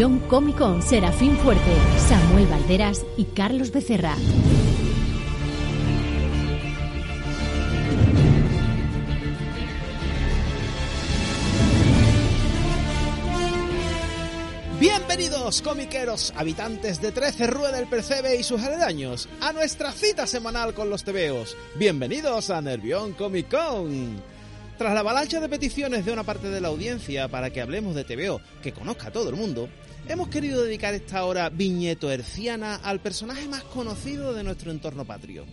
Nervión Cómico Serafín Fuerte, Samuel Valderas y Carlos Becerra. Bienvenidos, comiqueros, habitantes de 13 Rue del Percebe y sus aledaños, a nuestra cita semanal con los tebeos. Bienvenidos a Nervión Comic Con. Tras la avalancha de peticiones de una parte de la audiencia para que hablemos de TVO que conozca a todo el mundo, hemos querido dedicar esta hora viñeto herciana al personaje más conocido de nuestro entorno patrio.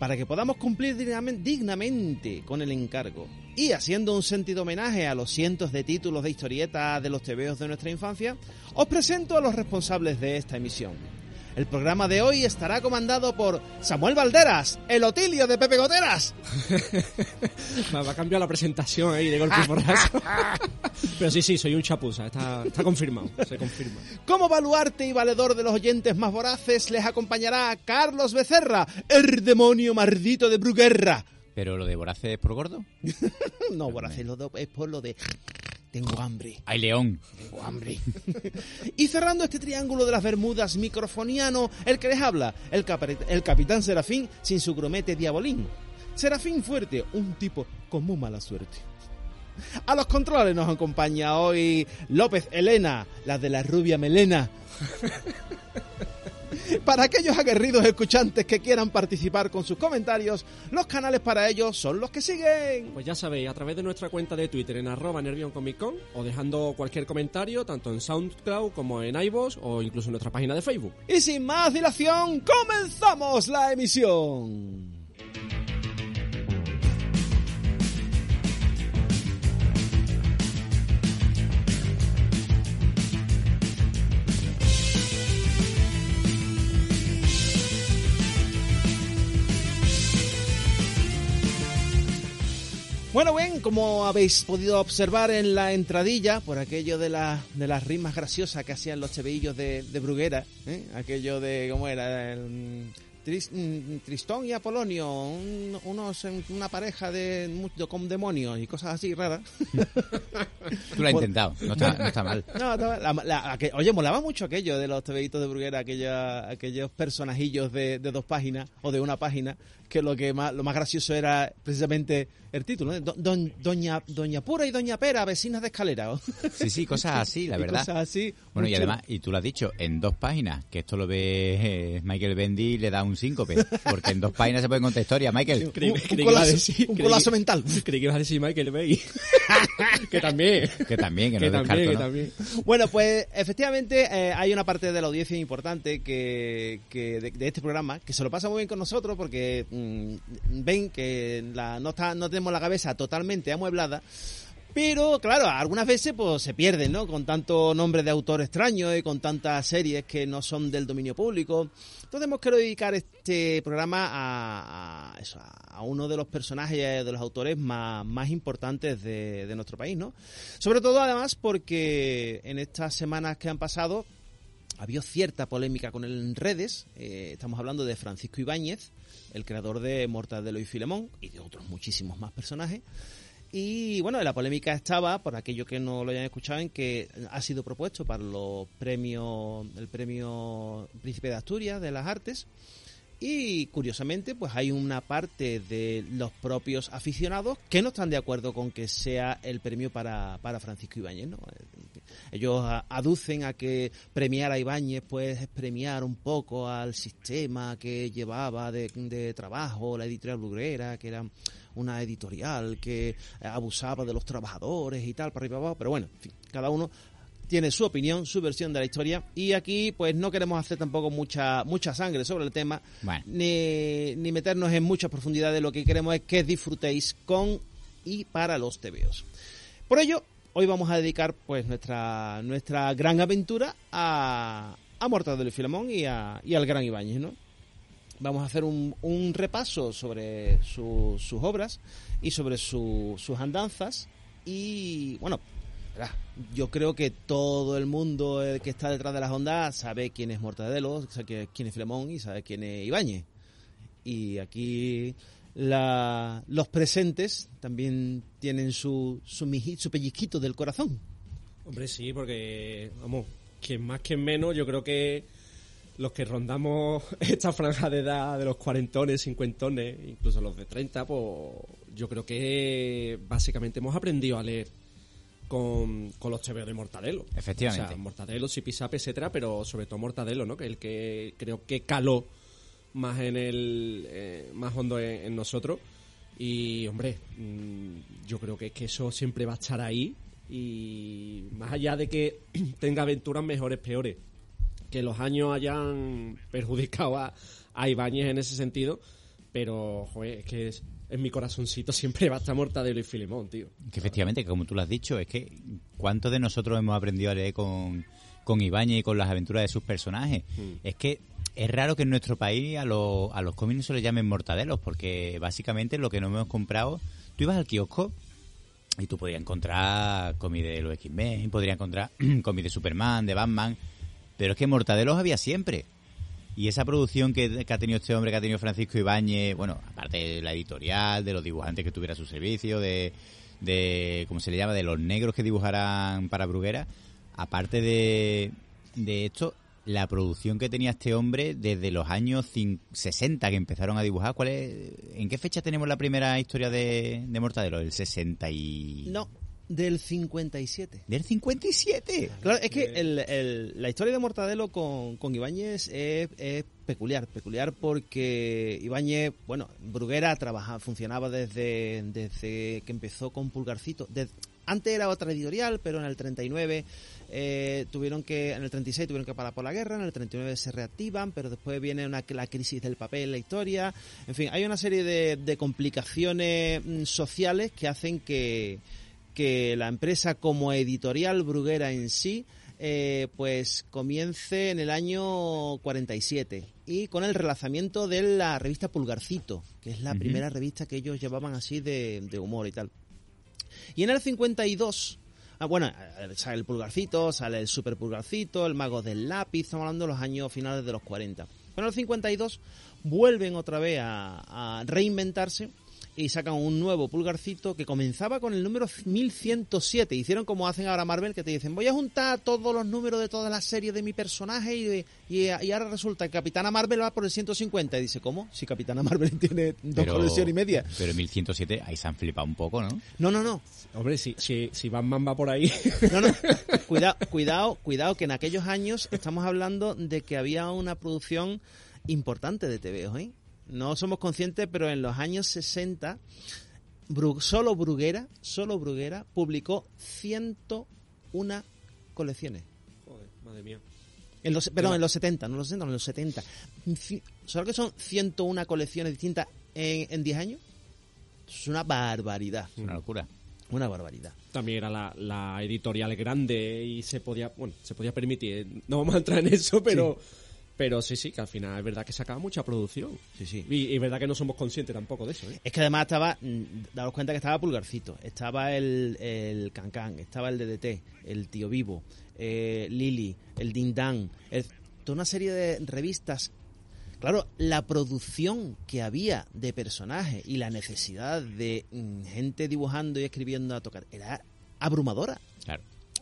Para que podamos cumplir dignamente con el encargo y haciendo un sentido homenaje a los cientos de títulos de historietas de los tebeos de nuestra infancia, os presento a los responsables de esta emisión. El programa de hoy estará comandado por Samuel Valderas, el Otilio de Pepe Goteras. Me va a cambiar la presentación ahí de golpe y porrazo. Pero sí, sí, soy un chapuza, está, está confirmado, se confirma. Como baluarte y valedor de los oyentes más voraces, les acompañará Carlos Becerra, el demonio maldito de Bruguerra. ¿Pero lo de voraces es por gordo? no, voraces es por lo de tengo hambre. ¡Ay, león! Tengo hambre. y cerrando este triángulo de las Bermudas microfoniano, el que les habla, el, el capitán Serafín sin su gromete diabolín. Serafín Fuerte, un tipo con muy mala suerte. A los controles nos acompaña hoy López Elena, la de la rubia melena. Para aquellos aguerridos escuchantes que quieran participar con sus comentarios, los canales para ellos son los que siguen. Pues ya sabéis, a través de nuestra cuenta de Twitter en arroba Con o dejando cualquier comentario tanto en SoundCloud como en iVoox o incluso en nuestra página de Facebook. Y sin más dilación, comenzamos la emisión. Bueno, bien, como habéis podido observar en la entradilla, por aquello de, la, de las rimas graciosas que hacían los cheveillos de, de Bruguera, ¿eh? aquello de, ¿cómo era? El, Mm, Tristón y Apolonio, unos una pareja de, con demonios y cosas así raras. Tú lo has intentado, no está, mal. oye, molaba mucho aquello de los tebeitos de Bruguera, aquella, aquellos personajillos de, dos páginas o de una página, que lo que más, lo más gracioso era precisamente el título, doña, doña Pura y Doña Pera, vecinas de escalera. Sí, sí, cosas así, la verdad. Cosas así. Bueno, y además, y tú lo has dicho, en dos páginas, que esto lo ve eh, Michael Bendy le da un síncope, porque en dos páginas se puede contar historia, Michael. un, colazo, mental. Creí que ibas a decir Michael Bay. que también. Que también, que, que no también, que también. Bueno, pues efectivamente eh, hay una parte de la audiencia importante que, que de, este programa que se lo pasa muy bien con nosotros porque mm, ven que la, no, está, no tenemos la cabeza totalmente amueblada pero, claro, algunas veces pues se pierden, ¿no? Con tanto nombre de autor extraño y con tantas series que no son del dominio público. Entonces hemos querido dedicar este programa a, a, uno de los personajes, de los autores más, más importantes de, de nuestro país, ¿no? Sobre todo, además, porque en estas semanas que han pasado ha habido cierta polémica con él en redes. Eh, estamos hablando de Francisco Ibáñez, el creador de Mortadelo y Filemón y de otros muchísimos más personajes. Y bueno, la polémica estaba, por aquellos que no lo hayan escuchado, en que ha sido propuesto para los premios, el premio Príncipe de Asturias de las Artes. Y curiosamente, pues hay una parte de los propios aficionados que no están de acuerdo con que sea el premio para, para Francisco Ibáñez. ¿no? Ellos aducen a que premiar a Ibáñez pues es premiar un poco al sistema que llevaba de, de trabajo, la editorial Bruguera, que era una editorial que eh, abusaba de los trabajadores y tal, para arriba abajo, pero bueno, cada uno tiene su opinión, su versión de la historia y aquí pues no queremos hacer tampoco mucha mucha sangre sobre el tema ni, ni meternos en muchas profundidades, lo que queremos es que disfrutéis con y para los TVOs. Por ello, hoy vamos a dedicar pues nuestra nuestra gran aventura a, a Mortadelo y Filemón y, a, y al Gran Ibáñez, ¿no? vamos a hacer un, un repaso sobre sus obras y sobre sus andanzas. Y bueno, yo creo que todo el mundo que está detrás de las ondas sabe quién es Mortadelo, sabe quién es Filemón y sabe quién es Ibáñez. Y aquí los presentes también tienen su, su, su pellizquito del corazón. Hombre, sí, porque, vamos, quien más, quien menos, yo creo que los que rondamos esta franja de edad de los cuarentones, cincuentones, incluso los de 30, pues yo creo que básicamente hemos aprendido a leer con, con los tebeos de Mortadelo. Efectivamente. O sea, Mortadelo, Zipizape, etcétera, pero sobre todo Mortadelo, ¿no? Que es el que creo que caló más en el eh, más hondo en, en nosotros y hombre mm, yo creo que, que eso siempre va a estar ahí y más allá de que tenga aventuras mejores peores que los años hayan perjudicado a, a Ibáñez en ese sentido pero joder, es que es- en mi corazoncito siempre va a estar Mortadelo y Filemón tío Que efectivamente, que como tú lo has dicho, es que ¿cuántos de nosotros hemos aprendido a leer con, con Ibáñez y con las aventuras de sus personajes? Es que es raro que en nuestro país a, los a los cómics no se les llamen mortadelos, porque básicamente lo que no hemos comprado, tú ibas al kiosco y tú podías encontrar cómics de los X-Men, podrías encontrar cómics de Superman, de Batman, pero es que mortadelos había siempre. Y esa producción que, ha tenido este hombre, que ha tenido Francisco Ibáñez, bueno, aparte de la editorial, de los dibujantes que tuviera a su servicio, de, de ¿cómo se le llama?, de los negros que dibujaran para Bruguera, aparte de, de esto, la producción que tenía este hombre desde los años cin- 60 que empezaron a dibujar, ¿cuál es, ¿en qué fecha tenemos la primera historia de, de Mortadelo? ¿El 60 y...? No, del 57. ¿Del 57? Claro, es que el- el- la historia de Mortadelo con, con Ibáñez es, es peculiar, peculiar porque Ibáñez, bueno, Bruguera trabaja, funcionaba desde, desde que empezó con Pulgarcito. Antes era otra editorial, pero en el 39 eh, tuvieron que, en el 36 tuvieron que parar por la guerra, en el 39 se reactivan, pero después viene una, la crisis del papel, la historia. En fin, hay una serie de, de complicaciones mm, sociales que hacen que, que la empresa como editorial Bruguera en sí eh, pues comience en el año 47 y con el relanzamiento de la revista Pulgarcito, que es la primera revista que ellos llevaban así de, de humor y tal. Y en el 52, ah, bueno, eh, sale el Pulgarcito, sale el Super Pulgarcito, el Mago del Lápiz, estamos hablando de los años finales de los 40. Pero en el 52 vuelven otra vez a, a reinventarse y sacan un nuevo pulgarcito que comenzaba con el número 1107. Hicieron como hacen ahora Marvel, que te dicen, voy a juntar todos los números de todas las series de mi personaje y, y, y ahora resulta que Capitana Marvel va por el 150. Y dice, ¿cómo? Si Capitana Marvel tiene dos colecciones y media. Pero en 1107 ahí se han flipado un poco, ¿no? No, no, no. hombre si, si, si Batman va por ahí No, no. Cuidado, cuidado, cuidado, que en aquellos años estamos hablando de que había una producción importante de TVOs, ¿eh? No somos conscientes, pero en los años 60, Bru- solo Bruguera, solo Bruguera publicó 101 colecciones. Joder, madre mía En los, perdón, en los 70, no en los 60, no, en los 70. Ci- ¿Sabes que son 101 colecciones distintas en, en 10 años? Es una barbaridad. Es una locura. Una barbaridad. también era la, la editorial grande y se podía, bueno, se podía permitir. No vamos a entrar en eso, pero pero sí, sí, que al final es verdad que sacaba mucha producción. Sí, sí. Y, y es verdad que no somos conscientes tampoco de eso, ¿eh? Es que además estaba, mm, daros cuenta que estaba Pulgarcito, estaba el, el Cancán, estaba el DDT, el Tío Vivo, eh, Lili, el Dindán, el- toda una serie de revistas. Claro, la producción que había de personajes y la necesidad de mm, gente dibujando y escribiendo a tocar era abrumadora.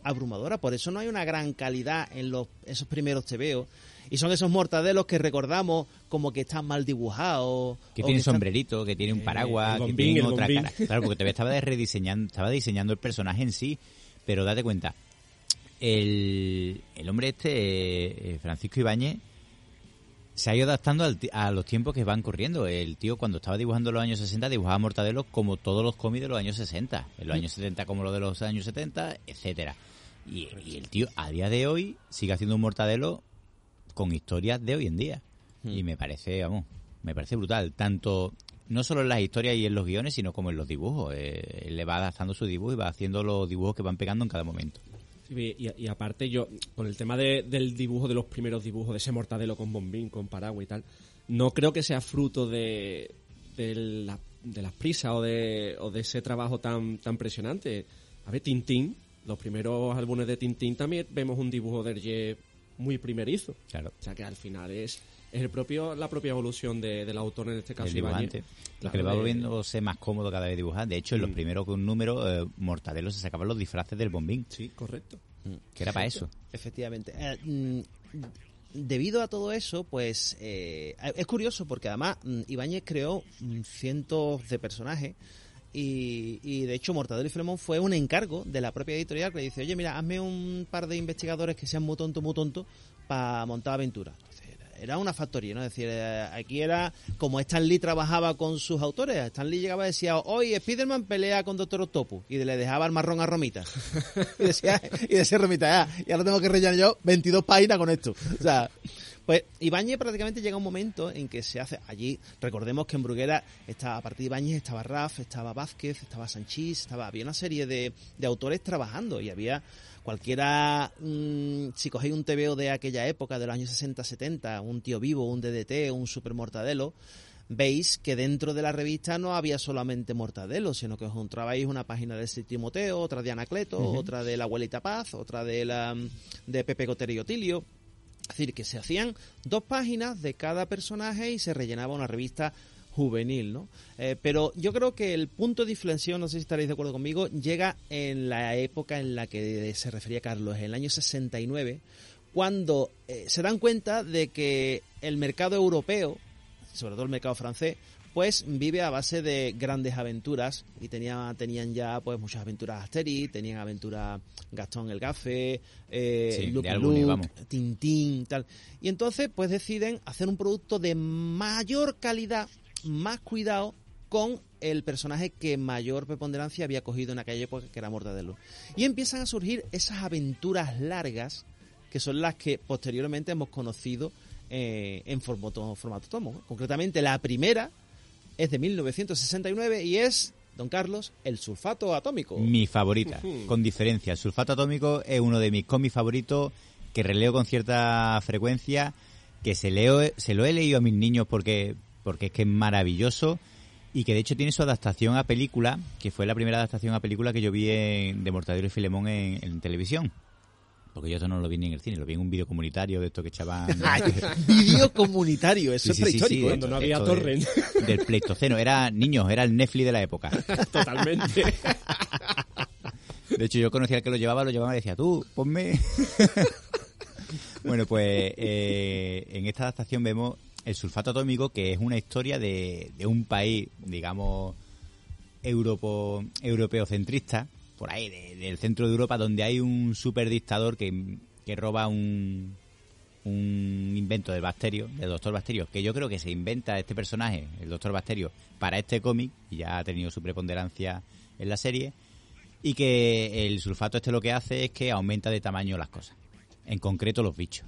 Abrumadora. Por eso no hay una gran calidad en los, esos primeros tebeos. Y son esos mortadelos que recordamos como que están mal dibujados. Que tiene están- sombrerito, que tiene un Eh, paraguas, que bombín, tiene el otra cara. Claro, porque todavía estaba rediseñando, estaba diseñando el personaje en sí, pero date cuenta, el, el hombre este, eh, Francisco Ibáñez, se ha ido adaptando al a los tiempos que van corriendo. El tío cuando estaba dibujando los años 60 dibujaba Mortadelo como todos los cómics de los años 60, en los años 70 como los de los años 70, etcétera. Y, y el tío a día de hoy sigue haciendo un Mortadelo con historias de hoy en día. Y me parece, vamos, me parece brutal. Tanto, no solo en las historias y en los guiones, sino como en los dibujos. Eh, él le va adaptando su dibujo y va haciendo los dibujos que van pegando en cada momento. Sí, Y, y aparte yo, con el tema de- del dibujo, de los primeros dibujos, de ese mortadelo con bombín, con paraguas y tal, no creo que sea fruto de, de, la- de las prisas o de, o de ese trabajo tan, tan presionante. A ver, Tintín, los primeros álbumes de Tintín también vemos un dibujo de Hergé muy primerizo. Claro. O sea que al final es, es el propio, la propia evolución de- del autor, en este caso el dibujante. Lo Claro, que le va volviéndose más cómodo cada vez dibujar. De hecho, en los Mm. primeros que un número, eh, Mortadelo se sacaban los disfraces del bombín. Sí, correcto. que era para eso. Efectivamente. Eh, mm, debido a todo eso, pues eh, es curioso porque además mm, Ibáñez creó mm, cientos de personajes y, y, de hecho Mortadelo y Filemón fue un encargo de la propia editorial que le dice, oye, mira, hazme un par de investigadores que sean muy tontos, muy tontos para montar aventuras era una factoría, ¿no? Es decir, eh, aquí era como Stan Lee trabajaba con sus autores. Stan Lee llegaba y decía, hoy Spiderman pelea con Doctor Octopus y le dejaba el marrón a Romita. y decía, y decía Romita, ya, ya lo tengo que rellenar yo 22 páginas con esto. O sea, pues Ibáñez prácticamente llega un momento en que se hace allí, recordemos que en Bruguera estaba, a partir de Ibáñez estaba Raf, estaba Vázquez, estaba Sanchís, estaba, había una serie de, de autores trabajando y había cualquiera, mm, si cogéis un TVO de aquella época, de los años 60-70, un tío vivo, un DDT, un super mortadelo, veis que dentro de la revista no había solamente Mortadelo, sino que os encontrabais una página de Timoteo, otra de Anacleto, otra de la abuelita Paz, otra de la de Pepe Cotero y Otilio. Es decir, que se hacían dos páginas de cada personaje y se rellenaba una revista juvenil, ¿no? Eh, pero yo creo que el punto de inflexión, no sé si estaréis de acuerdo conmigo, llega en la época en la que se refería Carlos, en el año 69, cuando eh, se dan cuenta de que el mercado europeo, sobre todo el mercado francés, pues vive a base de grandes aventuras y tenía, tenían ya pues muchas aventuras Asterix, tenían aventuras Gastón el Gafe, eh, Luke, Tintín, tal. Y entonces pues deciden hacer un producto de mayor calidad más cuidado con el personaje que mayor preponderancia había cogido en aquella época, que era Mortadelo. Y empiezan a surgir esas aventuras largas, que son las que posteriormente hemos conocido eh, en formato, formato tomo. Concretamente, la primera es de 1969 y es, don Carlos, el sulfato atómico. Mi favorita, con diferencia. El sulfato atómico es uno de mis cómics favoritos que releo con cierta frecuencia, que se, leo, se lo he leído a mis niños porque porque es que es maravilloso y que de hecho tiene su adaptación a película, que fue la primera adaptación a película que yo vi de Mortadelo y Filemón en, televisión. Porque yo esto no lo vi ni en el cine, lo vi en un vídeo comunitario de esto que echaban... vídeo comunitario, eso es prehistórico. cuando no había torrent. del Pleistoceno, era niños, era el Netflix de la época. Totalmente. De hecho, yo conocía al que lo llevaba, lo llevaba y decía, tú, ponme... bueno, pues eh, en esta adaptación vemos el sulfato atómico, que es una historia de, de un país, digamos, europo, europeo centrista, por ahí, del centro de Europa, donde hay un superdictador que, que roba un, un invento del Bacterio, del Doctor Bacterio, que yo creo que se inventa este personaje, el Doctor Bacterio, para este cómic, y ya ha tenido su preponderancia en la serie, y que el sulfato este lo que hace es que aumenta de tamaño las cosas en concreto los bichos.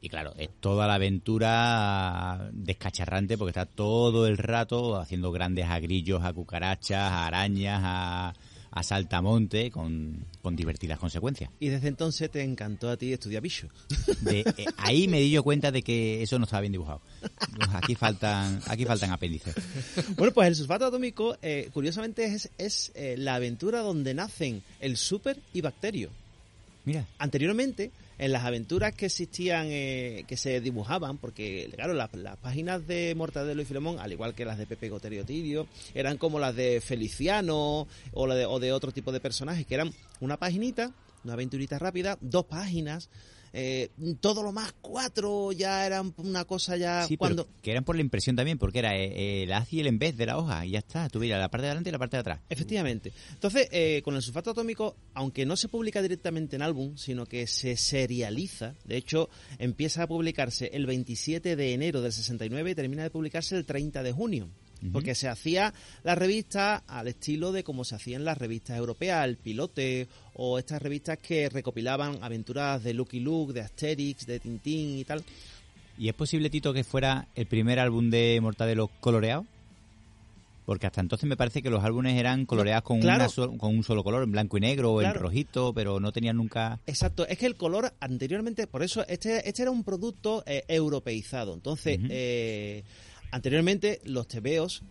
Y claro, es toda la aventura descacharrante porque está todo el rato haciendo grandes agrillos a cucarachas, a arañas, a, a saltamonte con, divertidas consecuencias. Y desde entonces te encantó a ti estudiar bichos. Eh, ahí me di yo cuenta de que eso no estaba bien dibujado. Aquí faltan, aquí faltan apéndices. Bueno, pues el sulfato atómico, eh, curiosamente, es, es eh, la aventura donde nacen el super y bacterio. Anteriormente, en las aventuras que existían, eh, que se dibujaban, porque, claro, las, páginas de Mortadelo y Filemón, al igual que las de Pepe Goterio Tirio, eran como las de Feliciano o, de, o de otro tipo de personajes, que eran una paginita, una aventurita rápida, dos páginas, eh, todo lo más cuatro ya eran una cosa ya cuando que eran por la impresión también porque era eh, el haz y el en vez de la hoja y ya está. Tuviera la parte de adelante y la parte de atrás. Efectivamente. Entonces eh, con el sulfato atómico aunque no se publica directamente en álbum sino que se serializa de hecho empieza a publicarse el 27 de enero del 69 y termina de publicarse el 30 de junio porque se hacía la revista al estilo de como se hacían las revistas europeas, el Pilote o estas revistas que recopilaban aventuras de Lucky Luke, de Asterix, de Tintín y tal. ¿Y es posible, Tito, que fuera el primer álbum de Mortadelo coloreado? Porque hasta entonces me parece que los álbumes eran coloreados con, con un solo color, en blanco y negro o en rojito, pero no tenían nunca... Exacto, es que el color anteriormente, por eso este, este era un producto eh, europeizado. Entonces, Anteriormente los tebeos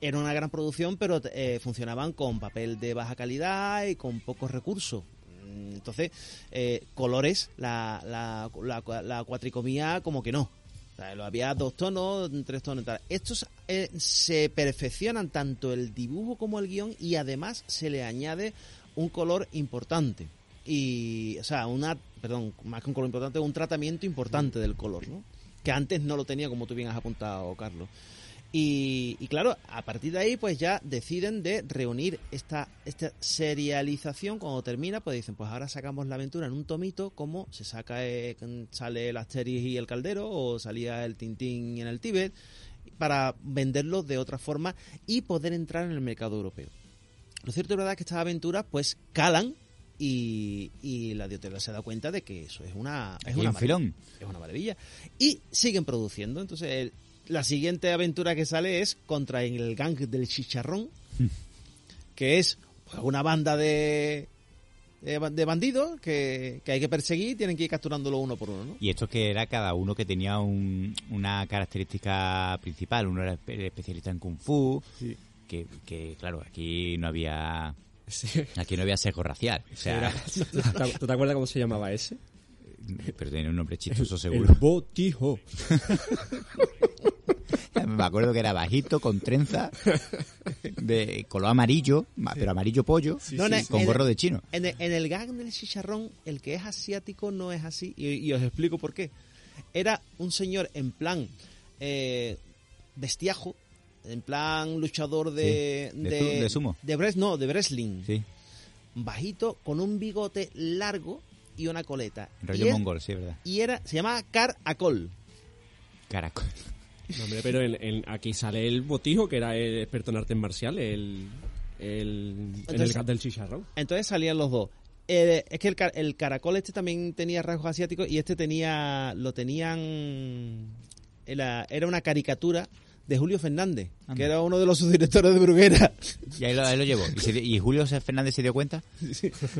eran una gran producción, pero eh, funcionaban con papel de baja calidad y con pocos recursos. Mm, entonces, eh, colores, la, la, la, cuatricomía como que no. lo había dos tonos, tres tonos. Tal. Estos eh, se perfeccionan tanto el dibujo como el guion y además se le añade un color importante. y, o sea, una, perdón, más que un color importante, un tratamiento importante del color, ¿no? Que antes no lo tenía, como tú bien has apuntado, Carlos. Y, y claro, a partir de ahí, pues ya deciden de reunir esta, esta serialización. Cuando termina, pues dicen, pues ahora sacamos la aventura en un tomito, como se saca, eh, sale el Asterix y el Caldero, o salía el Tintín en el Tíbet, para venderlo de otra forma y poder entrar en el mercado europeo. Lo cierto es verdad que estas aventuras, pues calan y, y la editorial se da cuenta de que eso es una es una, un filón. es una maravilla y siguen produciendo entonces el- la siguiente aventura que sale es contra el gang del chicharrón que es pues, una banda de de, ba- de bandidos que, que hay que perseguir y tienen que ir capturándolo uno por uno ¿no? Y esto que era cada uno que tenía un- una característica principal. Uno era espe- especialista en Kung Fu, que, que, claro, aquí no había Sí. aquí no había sesgo racial. O sea, Era- ¿Tú te acuerdas cómo se llamaba ese? pero tenía un nombre chistoso seguro. El botijo. Me acuerdo que era bajito, con trenza, de color amarillo, ma- pero amarillo pollo, con gorro de chino. En el, en el gang del chicharrón, el que es asiático no es así. Y, y os explico por qué. Era un señor en plan eh, bestiajo, en plan luchador de... Sí, de de sumo. De wres- no, de wrestling. Sí, Bajito, con un bigote largo y una coleta. rollo y, es- mongol, sí, verdad. y era, se llamaba Car Akol. Caracol. No, hombre, pero en, en- aquí sale el botijo, que era el experto en artes marciales, el, el, en el Entonces- gas del chicharrón. Entonces salían los dos. Eh, es que el, car- el caracol este también tenía rasgos asiáticos y este tenía lo tenían era, era una caricatura de Julio Fernández, Anda. que era uno de los subdirectores de Bruguera. Y ahí lo, ahí lo llevó. ¿Y, se dio- y Julio Fernández se dio cuenta?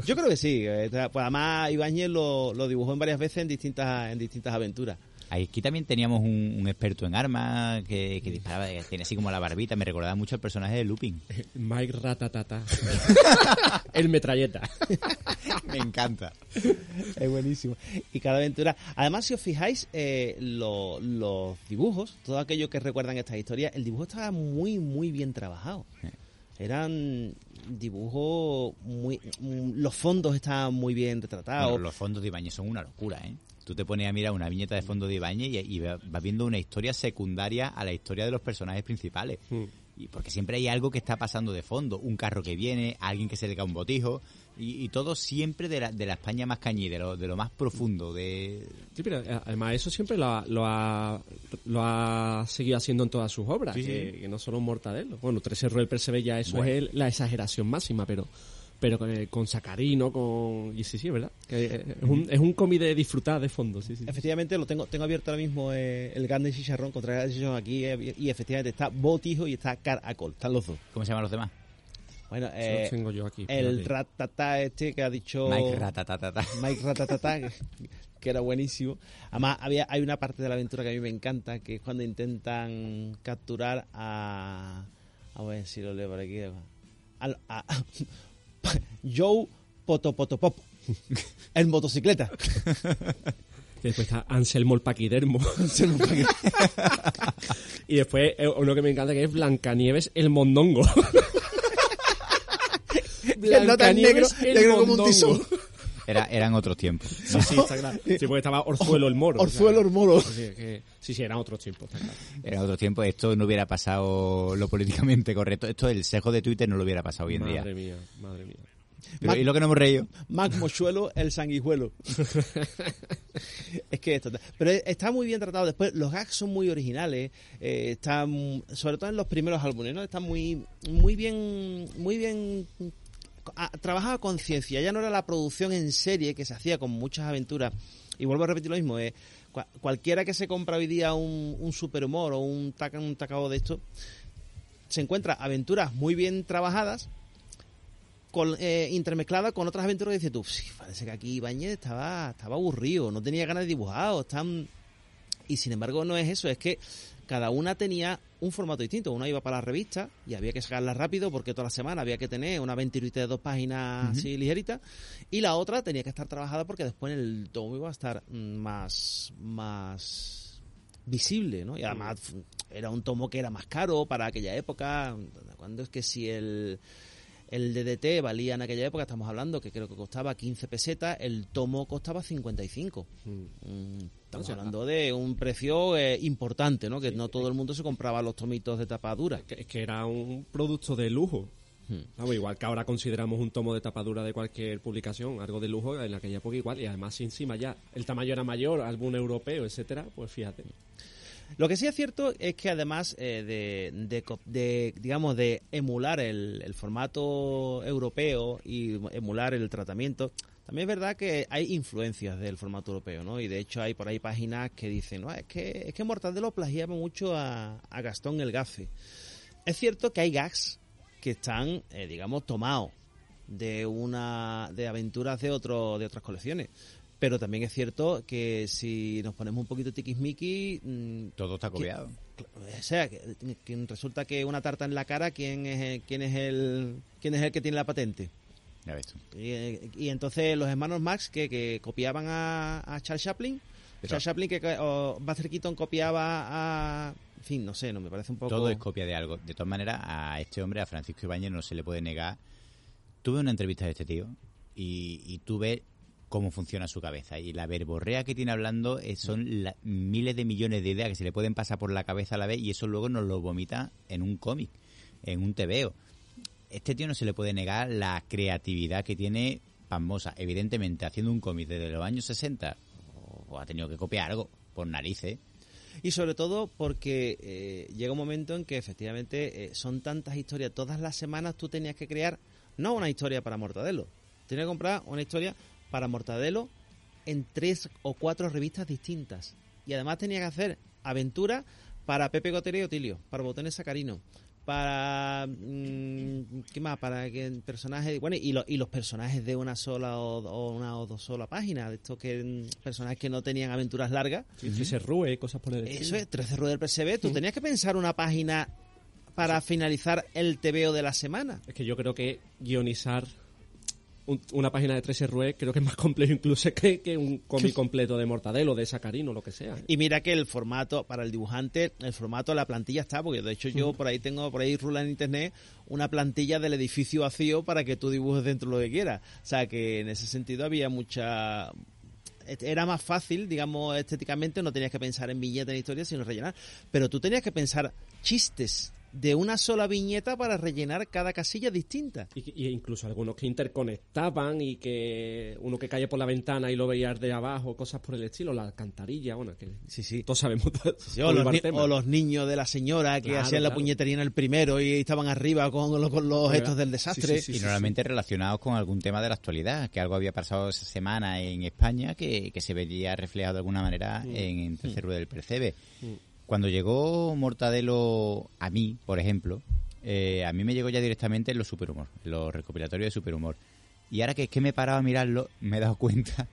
Yo creo que sí. eh, Pues además Ibáñez lo, lo dibujó en varias veces en distintas en distintas aventuras. Aquí también teníamos un, un experto en armas que, que disparaba, que tenía así como la barbita. Me recordaba mucho al personaje de Lupin. Mike Ratatata. el metralleta. Me encanta. Es buenísimo. Y cada aventura. Además, si os fijáis, eh, lo- los dibujos, todo aquello que recuerdan estas historias, el dibujo estaba muy, muy bien trabajado. Eran dibujos muy. mm, Los fondos estaban muy bien retratados. Bueno, los fondos de Ibañez son una locura, ¿eh? Tú te pones a mirar una viñeta de fondo de Ibañez y, y va- vas viendo una historia secundaria a la historia de los personajes principales. Y porque siempre hay algo que está pasando de fondo, un carro que viene, alguien que se le cae un botijo, y, y todo siempre de la, de la España más cañí, de lo, de lo más profundo, de... Sí, pero eh, además eso siempre lo ha, lo ha, lo ha seguido haciendo en todas sus obras, Sí, sí. que, no solo Mortadelo. Bueno, Tres Error el Percebe ya eso Bueno. es el- la exageración máxima, pero pero con, eh, con Sacarino, con... Y sí, sí, es verdad. Que, eh, es, un, es un cómic de disfrutar de fondo, sí, sí. Efectivamente, lo tengo, tengo abierto ahora mismo eh, el Gan de Chicharrón contra el Chicharrón aquí eh, y efectivamente está Botijo y está Caracol. Están los dos. ¿Cómo se llaman los demás? Bueno, Eso eh, lo tengo yo aquí. el ratatá este que ha dicho Mike Ratatatata. Mike Ratatatá, que, que era buenísimo. Además, había, hay una parte de la aventura que a mí me encanta, que es cuando intentan capturar a... A ver si lo leo por aquí. a- Joe Potopotopop, el motocicleta. Que después está Anselmo el Paquidermo. y después eh, uno que me encanta que es Blancanieves el Mondongo. No tan negro, negro como un tizón. Era, eran otros tiempos. Sí, sí, está claro. Sí, porque estaba Orzuelo el Moro. Orzuelo el Moro. Sí, sí, que- sí, sí, eran otros tiempos, está claro. Era otro tiempo. Esto no hubiera pasado lo políticamente correcto. Esto, el sesgo de Twitter no lo hubiera pasado hoy en día. Madre mía, madre mía. Pero, ¿Y lo que no hemos reído? Mac Mochuelo, el sanguijuelo. es que esto. Pero está muy bien tratado. Después, los gags son muy originales. eh, están, sobre todo en los primeros álbumes, ¿no? Están muy, muy bien, muy bien a- trabajado a conciencia. Ya no era la producción en serie que se hacía con muchas aventuras. Y vuelvo a repetir lo mismo. eh, cua- cualquiera que se compra hoy día un, un superhumor o un, taca, un tacao de esto, se encuentra aventuras muy bien trabajadas con, eh, intermezclada con otras aventuras que dices tú, "Sí, parece que aquí Ibáñez estaba, estaba aburrido, no tenía ganas de dibujar, están... Y sin embargo no es eso, es que cada una tenía un formato distinto. Una iba para la revista y había que sacarla rápido porque toda la semana había que tener una ventirita de dos páginas así ligerita. Y la otra tenía que estar trabajada porque después en el tomo iba a estar mm, más, más visible, ¿no? Y además era un tomo que era más caro para aquella época. Cuando es que si el El DDT valía en aquella época, estamos hablando, que creo que costaba 15 pesetas, el tomo costaba 55. Mm, estamos hablando de un precio eh, importante, ¿no? Que no todo el mundo se compraba los tomitos de tapadura. Que- Es que era un producto de lujo. Hmm. Vamos, igual que ahora consideramos un tomo de tapadura de cualquier publicación, algo de lujo, en aquella época igual, y además encima ya el tamaño era mayor, álbum europeo, etcétera, pues fíjate. Lo que sí es cierto es que además eh, de, de digamos, de emular el, el formato europeo y emular el tratamiento, también es verdad que hay influencias del formato europeo, ¿no? Y de hecho hay por ahí páginas que dicen, no, es que, es que Mortadelo plagiaba mucho a, a Gastón el Gafe. Es cierto que hay gags que están, eh, digamos, tomados de una de aventuras de otro de otras colecciones. Pero también es cierto que si nos ponemos un poquito tiquismiqui, mm, Todo está copiado. o sea, que, que resulta que una tarta en la cara, ¿quién es el, quién es el, quién es el que tiene la patente? Ya ves tú. Y, eh, y entonces los hermanos Max que, que copiaban a, a Charles Chaplin, Pero- Charles Chaplin que o Buster Keaton copiaba a, en fin, no sé, no me parece un poco. Todo es copia de algo. De todas maneras, a este hombre, a Francisco Ibáñez, no se le puede negar. Tuve una entrevista de este tío y, y tú ves cómo funciona su cabeza. Y la verborrea que tiene hablando eh, son la- miles de millones de ideas que se le pueden pasar por la cabeza a la vez y eso luego nos lo vomita en un cómic, en un TVO. Este tío no se le puede negar la creatividad que tiene pasmosa. Evidentemente, haciendo un cómic desde los años 60, o ha tenido que copiar algo, por narices. Y sobre todo porque eh, llega un momento en que efectivamente eh, son tantas historias. Todas las semanas tú tenías que crear, no una historia para Mortadelo, tenías que comprar una historia para Mortadelo en tres o cuatro revistas distintas. Y además tenía que hacer aventuras para Pepe Gotera y Otilio, para Botones Sacarino, para... mm, ¿Qué más? Para que personajes... Bueno, y, lo- y los personajes de una sola o, o una o dos sola página, de estos que mm, personajes que no tenían aventuras largas. Sí, sí, se rue, cosas por el estilo. Eso es, 13 ruedas del PSB. Tú tenías que pensar una página para finalizar el TVO de la semana. Es que yo creo que guionizar un- una página de 13 Rue creo que es más complejo incluso que, que un cómic completo de Mortadelo, de Sacarino, lo que sea. ¿eh? Y mira que el formato, para el dibujante, el formato, la plantilla está, porque de hecho yo por ahí tengo, por ahí rula en internet, una plantilla del edificio vacío para que tú dibujes dentro lo que quieras. O sea que en ese sentido había mucha... Era más fácil, digamos, estéticamente, no tenías que pensar en viñetas ni historias, sino rellenar. Pero tú tenías que pensar chistes de una sola viñeta para rellenar cada casilla distinta. Y, y incluso algunos que interconectaban y que uno que cae por la ventana y lo veías de abajo, cosas por el estilo, la alcantarilla, bueno, que Sí, sí. todos sabemos. Sí, o, los ni- o los niños de la señora que Claro, hacían la puñetería en el primero y estaban arriba con, con los Oiga, gestos del desastre. sí, y normalmente relacionados con algún tema de la actualidad, que algo había pasado esa semana en España que, que se veía reflejado de alguna manera en, en Tercer Rueda del Percebe. Cuando llegó Mortadelo a mí, por ejemplo, eh, a mí me llegó ya directamente en los superhumor, en los recopilatorios de superhumor. Y ahora que es que me he parado a mirarlo, me he dado cuenta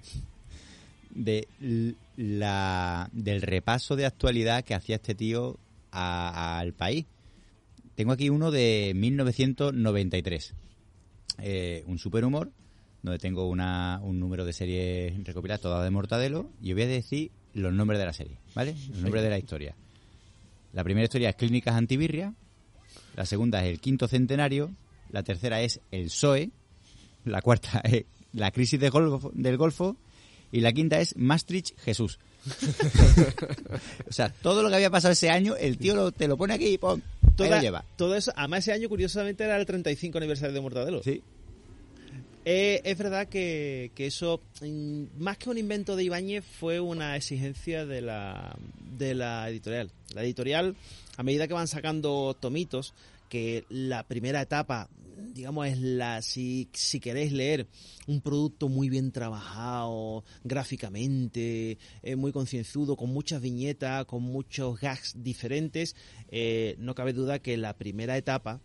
de la, del repaso de actualidad que hacía este tío al país. Tengo aquí uno de 1993. Eh, un superhumor, donde tengo una, un número de series recopiladas, todas de Mortadelo, y os voy a decir los nombres de la serie, ¿vale? Los nombres de la historia. La primera historia es Clínicas Antibirria, la segunda es El Quinto Centenario, la tercera es El PSOE, la cuarta es La Crisis de Golfo- del Golfo, y la quinta es Maastricht Jesús. o sea, todo lo que había pasado ese año, el tío lo- te lo pone aquí y pum, ahí Toda- lo lleva. todo eso, además ese año curiosamente era el 35 aniversario de Mortadelo. Sí. Eh, es verdad que, que eso, mm, más que un invento de Ibáñez, fue una exigencia de la, de la editorial. La editorial, a medida que van sacando tomitos, que la primera etapa, digamos, es la, si, si queréis leer un producto muy bien trabajado, gráficamente, eh, muy concienzudo, con muchas viñetas, con muchos gags diferentes, eh, no cabe duda que la primera etapa,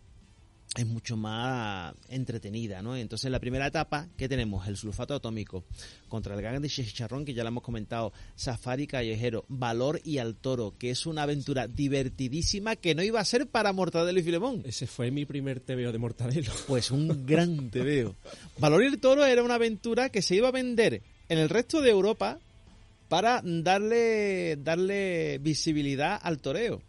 es mucho más entretenida, ¿no? Entonces, en la primera etapa, ¿qué tenemos? El sulfato atómico contra el gang de chicharrón, que ya lo hemos comentado, Safari Callejero, Valor y al Toro, que es una aventura divertidísima que no iba a ser para Mortadelo y Filemón. Ese fue mi primer TVO de Mortadelo. Pues un gran tebeo. Valor y el Toro era una aventura que se iba a vender en el resto de Europa para darle, darle visibilidad al toreo.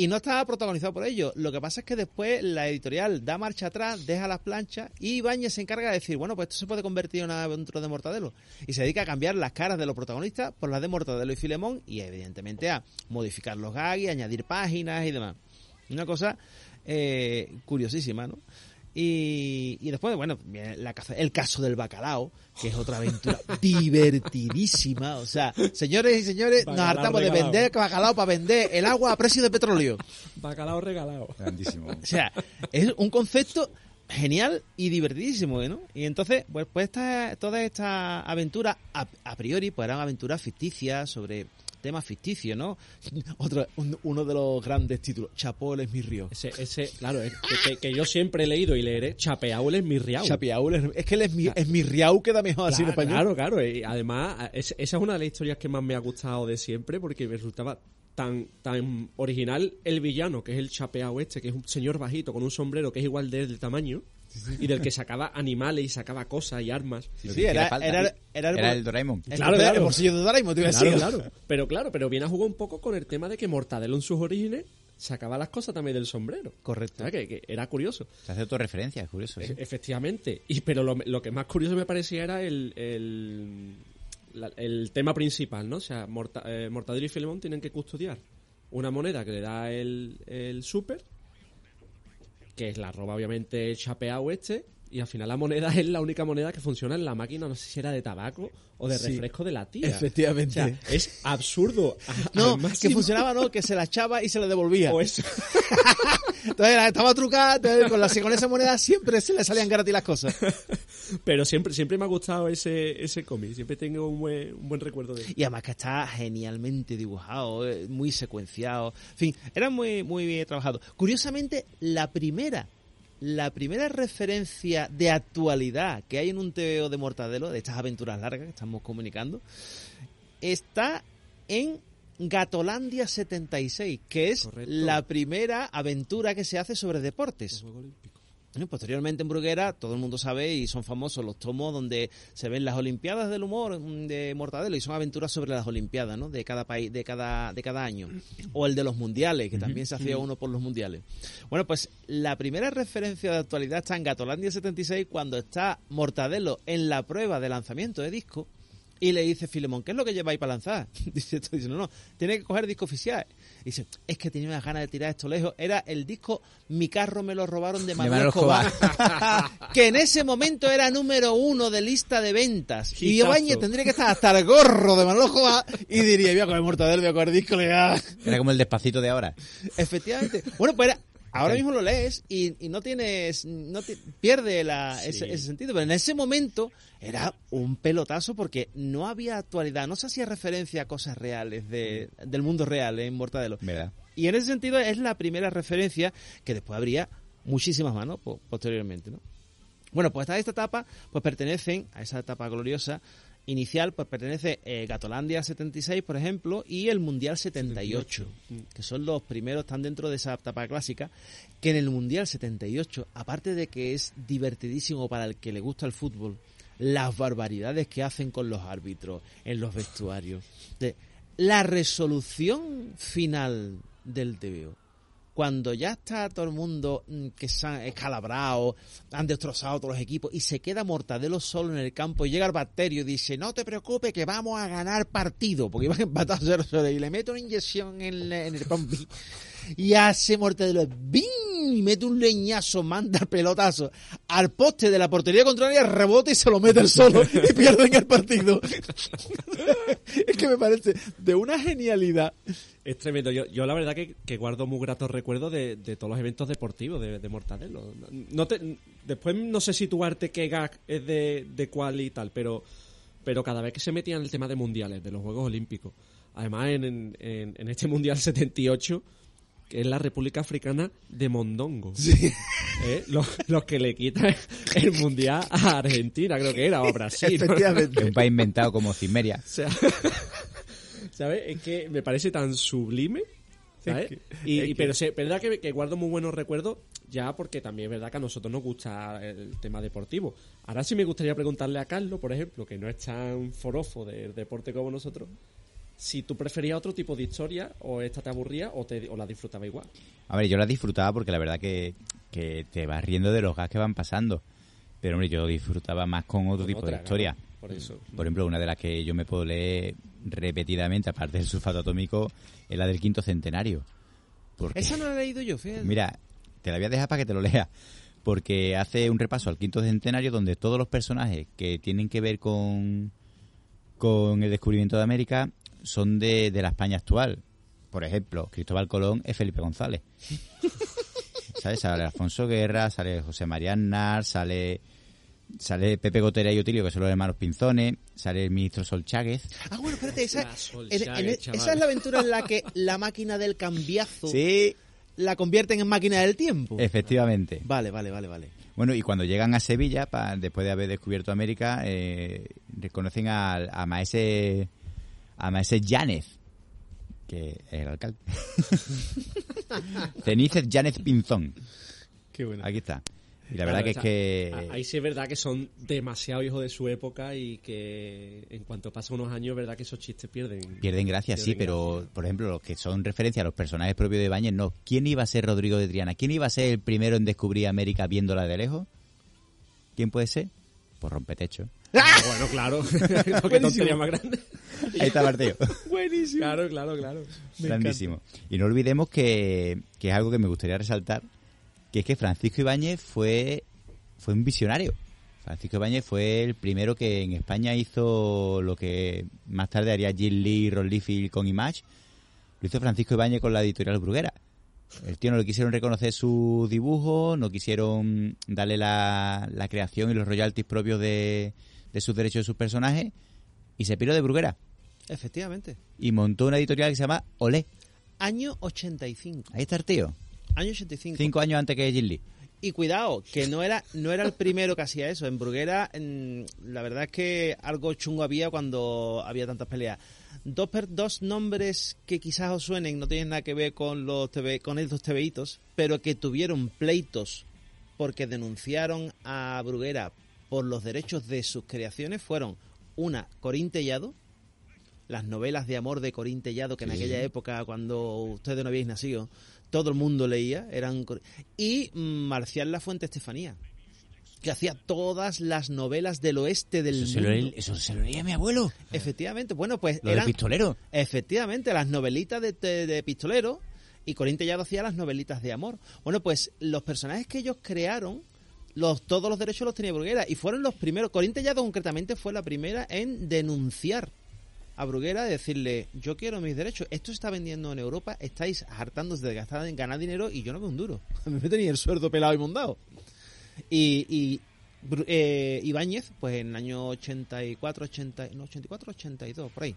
Y no estaba protagonizado por ellos. Lo que pasa es que después la editorial da marcha atrás, deja las planchas y Ibáñez se encarga de decir, bueno, pues esto se puede convertir en una aventura de Mortadelo. Y se dedica a cambiar las caras de los protagonistas por las de Mortadelo y Filemón y evidentemente a modificar los gags, añadir páginas y demás. Una cosa eh, curiosísima, ¿no? Y, y después, bueno, viene la caza- el caso del bacalao, que es otra aventura divertidísima. O sea, señores y señores, nos Bacalao hartamos de vender bacalao para vender el agua a precio de petróleo. Bacalao regalado. Grandísimo. O sea, es un concepto genial y divertidísimo, ¿no? Y entonces, pues, pues esta, toda esta aventura, a, a priori, pues eran aventuras ficticias sobre temas ficticios, ¿no? Otro, un- uno de los grandes títulos, Chapol es mi río. Ese, ese, claro, es que, que- que yo siempre he leído y leeré, Chapeaul es mi riau. Chapiaul es, es que él es mi, es mi riau, queda mejor así en español. claro, claro. Y además, es- esa es una de las historias que más me ha gustado de siempre porque me resultaba tan, tan original el villano, que es el chapeado este, que es un señor bajito con un sombrero que es igual de, del tamaño y del que sacaba animales y sacaba cosas y armas. Sí, era- el- Era el Doraemon. Claro, claro. el bolsillo de Doraemon, te iba a Claro, decir. claro. Pero claro, pero viene a jugar un poco con el tema de que Mortadelo en sus orígenes sacaba las cosas también del sombrero. Correcto. ¿Sabes? Que, que era curioso. Se hace autorreferencia, es curioso. E- ¿sí? Efectivamente. Y, pero lo, lo que más curioso me parecía era el, el, la- el tema principal, ¿no? O sea, Morta- eh, Mortadelo y Filemón tienen que custodiar una moneda que le da el, el súper, que es la roba obviamente chapeado este, y al final la moneda es la única moneda que funciona en la máquina, no sé si era de tabaco o de Sí. refresco de la tía. Efectivamente. O sea, es absurdo. a- No, que funcionaba, ¿no? Que se la echaba y se la devolvía. O eso. Entonces estaba trucada, entonces, con, la, con esa moneda siempre se le salían gratis las cosas. Pero siempre, siempre me ha gustado ese, ese cómic. Siempre tengo un buen, un buen recuerdo de él. Y además que está genialmente dibujado, eh, muy secuenciado. En fin, era muy, muy bien trabajado. Curiosamente, la primera, la primera referencia de actualidad que hay en un TVO de Mortadelo, de estas aventuras largas que estamos comunicando, está en Gatolandia 76, que es Correcto. la primera aventura que se hace sobre deportes. Posteriormente en Bruguera, todo el mundo sabe y son famosos los tomos donde se ven las Olimpiadas del humor mm, de Mortadelo y son aventuras sobre las Olimpiadas, ¿no? De cada país, de cada, de cada año. O el de los mundiales, que también se hacía uno por los mundiales. Bueno, pues la primera referencia de actualidad está en Gatolandia 76 cuando está Mortadelo en la prueba de lanzamiento de disco y le dice Filemón, ¿qué es lo que lleváis para lanzar? Dice, no, no, tiene que coger disco oficial. Dice, es que tenía unas ganas de tirar esto lejos. Era el disco Mi carro me lo robaron de Manuel Manuel Escobar. que en ese momento era número uno de lista de ventas. Y. Ibáñez tendría que estar hasta el gorro de Manuel Escobar y diría, voy a comer mortadelo, voy a coger disco. Era como el despacito de ahora. Efectivamente. Bueno, pues era- ahora mismo lo lees y, y no tienes, no te- pierde la, ese, ese sentido. Pero en ese momento era un pelotazo porque no había actualidad, no se hacía referencia a cosas reales de, del mundo real en Mortadelo. ¿Verdad? Y en ese sentido es la primera referencia que después habría muchísimas. Po- posteriormente, ¿no? Bueno, pues a esta etapa, pues pertenecen, a esa etapa gloriosa inicial, pues pertenece eh, Gatolandia 76, por ejemplo, y el Mundial 78, que son los primeros, están dentro de esa etapa clásica, que en el Mundial 78, aparte de que es divertidísimo para el que le gusta el fútbol, las barbaridades que hacen con los árbitros, en los vestuarios, de la resolución final del TVO cuando ya está todo el mundo mm, que se han escalabrado, han destrozado todos los equipos y se queda Mortadelo solo en el campo y llega el bacterio y dice, no te preocupes que vamos a ganar partido, porque iban empatados 0-0 y le mete una inyección en el pompi y hace Mortadelo, y mete un leñazo, manda el pelotazo al poste de la portería contraria, rebota y se lo mete el solo y pierden el partido. es que me parece de una genialidad. Es tremendo. Yo, yo la verdad que, que guardo muy gratos recuerdos de, de todos los eventos deportivos de, de Mortadelo. No te, después no sé situarte qué gag es de, de cuál y tal, pero, pero cada vez que se metía en el tema de mundiales, de los Juegos Olímpicos, además en- en este Mundial 78, que es la República Africana de Mondongo. ¿Eh? Los, los que le quitan el Mundial a Argentina, creo que era, o a Brasil. ¿no? Efectivamente. De un país inventado como Cimeria. O sea, ¿sabes? Es que me parece tan sublime. ¿sabes? y, y- pero es verdad que, que guardo muy buenos recuerdos ya porque también es verdad que a nosotros nos gusta el tema deportivo. Ahora sí me gustaría preguntarle a Carlos, por ejemplo, que no es tan forofo del deporte como nosotros, si tú preferías otro tipo de historia, o esta te aburría, o, te, o la disfrutaba igual. A ver, yo la disfrutaba porque la verdad que, que te vas riendo de los gas que van pasando. Pero, hombre, yo disfrutaba más con otro Con tipo otra, de historia. claro, por eso. Por ejemplo, una de las que yo me puedo leer repetidamente, aparte del sulfato atómico, es la del quinto centenario. Porque, Esa no la he leído yo, fíjate. mira, te la voy a dejar para que te lo leas. Porque hace un repaso al quinto centenario donde todos los personajes que tienen que ver con, con el descubrimiento de América son de, de la España actual. Por ejemplo, Cristóbal Colón es Felipe González. ¿Sabes? Sale Alfonso Guerra, sale José María Aznar, sale, sale Pepe Gotera y Otilio, que son los hermanos Pinzones, sale el ministro Sol Cháguez. Ah, bueno, espérate, esa, en- en- Cháguez, chaval. esa es la aventura en la que la máquina del cambiazo Sí, la convierten en máquina del tiempo. efectivamente. Vale, vale, vale, vale. Bueno, y cuando llegan a Sevilla, pa- después de haber descubierto América, eh, reconocen al- a, Maese a Maese Yánez, que es el alcalde. Cenícez Yánez Pinzón. Qué bueno. Aquí está. Y la verdad Claro, que es que... Ahí sí es verdad que son demasiado hijos de su época y que en cuanto pasan unos años, es verdad que esos chistes pierden. Pierden gracia, sí, pero gracia. por ejemplo, los que son referencia a los personajes propios de Bañez, no. ¿Quién iba a ser Rodrigo de Triana? ¿Quién iba a ser el primero en descubrir América viéndola de lejos? ¿Quién puede ser? Pues rompetecho. Ah, bueno, claro. Qué tontería más grande. Ahí está Marteo. Buenísimo. Claro, claro, claro. Grandísimo. Y no olvidemos que, que es algo que me gustaría resaltar, que es que Francisco Ibáñez fue, fue un visionario. Francisco Ibáñez fue el primero que en España hizo lo que más tarde haría Jim Lee y Ron Liefeld con Image. Lo hizo Francisco Ibáñez con la editorial Bruguera. El tío no le quisieron reconocer su dibujo, no quisieron darle la, la creación y los royalties propios de, de sus derechos de sus personajes y se piró de Bruguera Efectivamente. y montó una editorial que se llama Olé. Año 85. Ahí está el tío. Año 85. Cinco años antes que Jim Lee. Y cuidado, que no era, no era el primero que hacía eso. En Bruguera, en- la verdad es que algo chungo había cuando había tantas peleas. Dos, per- dos nombres que quizás os suenen, no tienen nada que ver con los TV, con estos TVitos, pero que tuvieron pleitos porque denunciaron a Bruguera por los derechos de sus creaciones fueron una, Corín Tellado, las novelas de amor de Corín Tellado, que en Sí. aquella época, cuando ustedes no habíais nacido, todo el mundo leía, eran y Marcial La Fuente Estefanía, que hacía todas las novelas del oeste del Eso se, lo, mundo. eso se lo leía a mi abuelo. Efectivamente, bueno, pues Lo del pistolero. efectivamente las novelitas de, de- de pistolero y Corín Tellado hacía las novelitas de amor. Bueno, pues los personajes que ellos crearon los, todos los derechos los tenía Bruguera y fueron los primeros. Corín Tellado concretamente fue la primera en denunciar a Bruguera de decirle, yo quiero mis derechos, esto se está vendiendo en Europa, estáis hartándose de gastar ganar dinero y yo no veo un duro. Me tenía el sueldo pelado y mondado. Y, y eh, Ibáñez, pues en el año 84, 80, no, 84, 82, por ahí,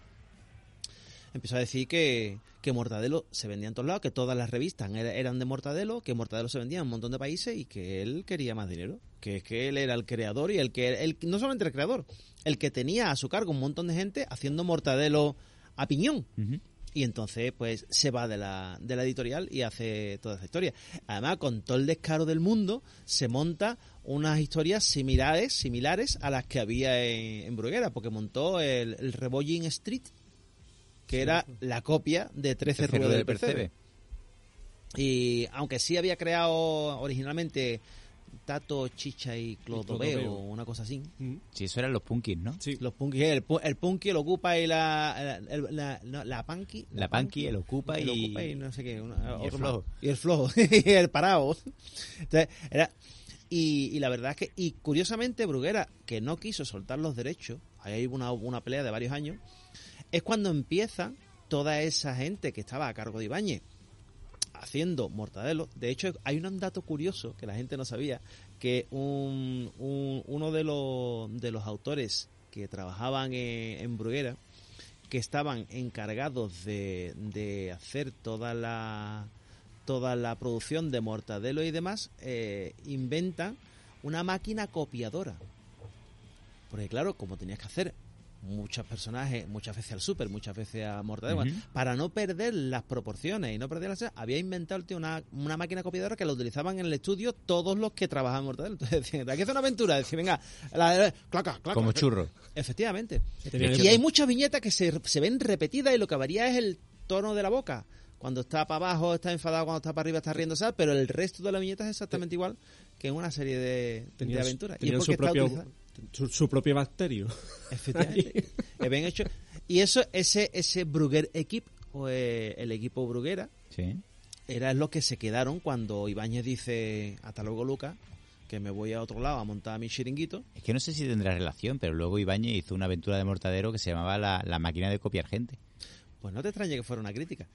empezó a decir que, que Mortadelo se vendía en todos lados, que todas las revistas era- eran de Mortadelo, que Mortadelo se vendía en un montón de países y que él quería más dinero, que es que él era el creador y el que, el, no solamente el creador, el que tenía a su cargo un montón de gente haciendo Mortadelo a piñón. Y entonces, pues, se va de la, de la editorial y hace toda esa historia. Además, con todo el descaro del mundo, se monta unas historias similares, similares a las que había en, en Bruguera, porque montó el, el Rebolling Street, que era la copia de 13 Tercer Ruedas del Percebe. Percebe. Y aunque sí había creado originalmente Tato, Chicha y Clodoveo, Clodoveo. una cosa así. Mm, Sí, eso eran los punkis, ¿no? Sí. Los punky, el, el punky, el ocupa y la la, la, la, la punky, La punky, el ocupa el y- ocupa y no sé qué, una- y el otro flojo. y el flojo y el parado. Entonces, era y, y la verdad es que y curiosamente Bruguera que no quiso soltar los derechos, ahí hay una, una pelea de varios años, es cuando empieza toda esa gente que estaba a cargo de Ibáñez haciendo Mortadelo. De hecho, hay un dato curioso que la gente no sabía, que un, un- uno de los, de los autores que trabajaban en, en Bruguera, que estaban encargados de, de hacer toda la toda la producción de Mortadelo y demás, eh, inventan una máquina copiadora. Porque claro, como tenías que hacer muchos personajes, muchas veces al Super, muchas veces a Mortadelo, para no perder las proporciones y no perder las... Había inventado el tío una, una máquina copiadora que la utilizaban en el estudio todos los que trabajaban en Mortadelo. Entonces decían, hay que hacer una aventura. Decían, venga, la, la- claca, claca. Como churro. Efectivamente. Y hay muchas viñetas que se, se ven repetidas y lo que varía es el tono de la boca. Cuando está para abajo está enfadado, cuando está para arriba está riendo, ¿sabes? Pero el resto de la viñeta es exactamente igual que en una serie de, de Tenían, aventuras. Y es porque su está propio, utilizado- su, su propio bacterio. Efectivamente. Bien hecho. Y eso, ese, ese Bruguer Equip, o eh, el equipo Bruguera, Sí. era lo que se quedaron cuando Ibáñez dice, hasta luego Lucas, que me voy a otro lado a montar mi chiringuito. Es que no sé si tendrá relación, pero luego Ibáñez hizo una aventura de Mortadero que se llamaba La, la máquina de copiar gente. Pues no te extrañe que fuera una crítica.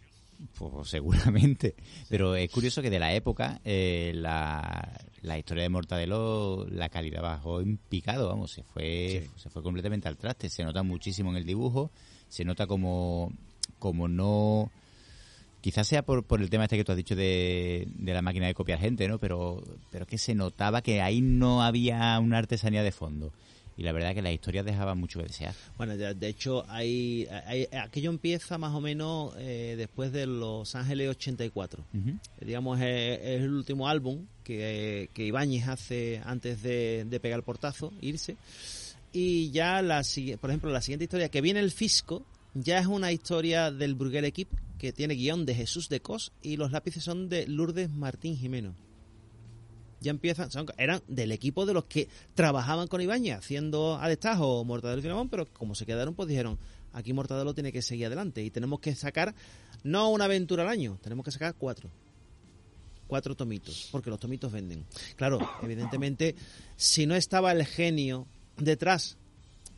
Pues seguramente. Pero es curioso que de la época eh, la, la historia de Mortadelo, la calidad bajó en picado, vamos, se fue, se fue completamente al traste. Se nota muchísimo en el dibujo, se nota como, como no... Quizás sea por, por el tema este que tú has dicho de, de la máquina de copiar gente, ¿no? Pero, pero que se notaba que ahí no había una artesanía de fondo. Y la verdad que las historias dejaban mucho que desear. Bueno, de, de hecho, hay, hay- aquello empieza más o menos eh, después de Los Ángeles 84. Ujú. Eh, Digamos, es, es el último álbum que, que Ibáñez hace antes de, de pegar el portazo, irse. Y ya, la, por ejemplo, la siguiente historia, que viene el Fisco, ya es una historia del Bruguer Equip que tiene guion de Jesús de Cos y los lápices son de Lourdes Martín Jimeno. Ya empiezan, eran del equipo de los que trabajaban con Ibáñez haciendo a destajo Mortadelo y Filemón, pero como se quedaron, pues dijeron, aquí Mortadelo tiene que seguir adelante y tenemos que sacar no una aventura al año, tenemos que sacar cuatro. Cuatro tomitos, porque los tomitos venden. Claro, evidentemente, si no estaba el genio detrás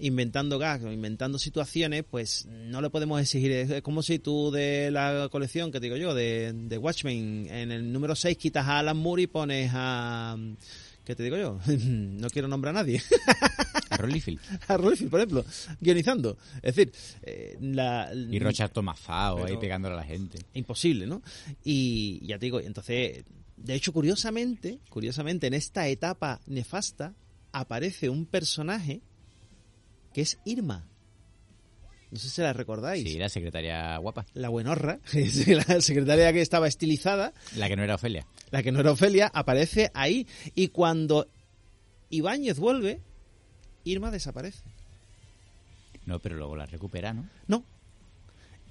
inventando gags o inventando situaciones, pues no le podemos exigir. Es como si tú de la colección, que te digo yo, de, de Watchmen, en el número 6 quitas a Alan Moore y pones a... ¿Qué te digo yo? no quiero nombrar a nadie. A Ron Liefeld. a Rolfield, por ejemplo, guionizando. Es decir, eh, la, Y Rocha Tomazao ahí pegándole a la gente. imposible, ¿no? Y ya te digo, entonces, de hecho, curiosamente, curiosamente, en esta etapa nefasta aparece un personaje que es Irma. No sé si la recordáis. Sí, la secretaria guapa. La buenorra, la secretaria que estaba estilizada, La que no era Ofelia. la que no era Ofelia, aparece ahí. Y cuando Ibáñez vuelve, Irma desaparece. No, pero luego la recupera, ¿no? No.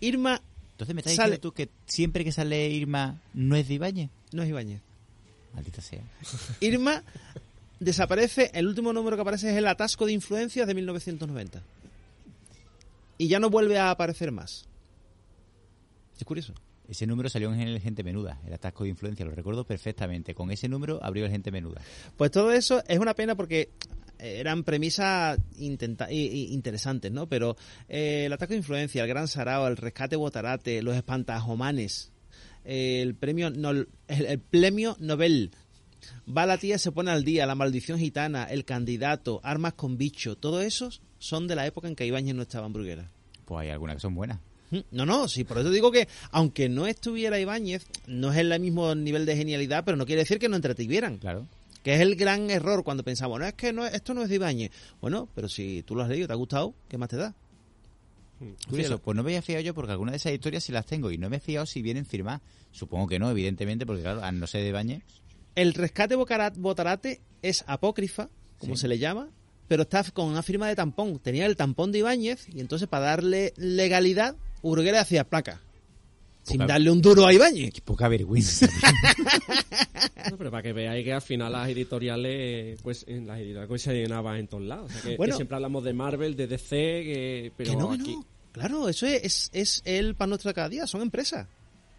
Irma Entonces me estás Sale- diciendo tú que siempre que sale Irma no es de Ibáñez. no es Ibáñez. Maldita sea. Irma desaparece, el último número que aparece es el atasco de influencias de 1990. Y ya no vuelve a aparecer más. Es curioso. Ese número salió en el Gente Menuda, el atasco de influencia, lo recuerdo perfectamente. Con ese número abrió el Gente Menuda. Pues todo eso es una pena porque eran premisas intenta- interesantes, ¿no? Pero eh, el ataque de influencia, el gran sarao, el rescate botarate, los espantajomanes, eh, el premio el, el premio Nobel, va la tía se pone al día, la maldición gitana, el candidato, armas con bicho, todos esos son de la época en que Ibáñez no estaba en Bruguera. Pues hay algunas que son buenas. No, no, sí, por eso digo que aunque no estuviera Ibáñez, no es el mismo nivel de genialidad, pero no quiere decir que no entretuvieran. Claro. Que es el gran error cuando pensamos, no es que no, esto no es de Ibáñez. Bueno, pero si tú lo has leído, te ha gustado, ¿qué más te da? Curioso, pues no me había fijado yo porque algunas de esas historias sí las tengo y no me he fijado si vienen firmadas. Supongo que no, evidentemente, porque claro, al no ser de Ibáñez, El rescate Botarate es apócrifa, como Sí. se le llama, pero está con una firma de tampón. Tenía el tampón de Ibáñez y entonces para darle legalidad, Urguera hacía placa. Sin darle un duro a Ibáñez. qué poca vergüenza. No, pero para que veáis que al final las editoriales, pues en las editoriales pues, se llenaban en todos lados. O sea, que, que Bueno. siempre hablamos de Marvel, de DC, que, pero que no, que aquí... no. Claro, eso es, es, es el pan nuestro de cada día, son empresas.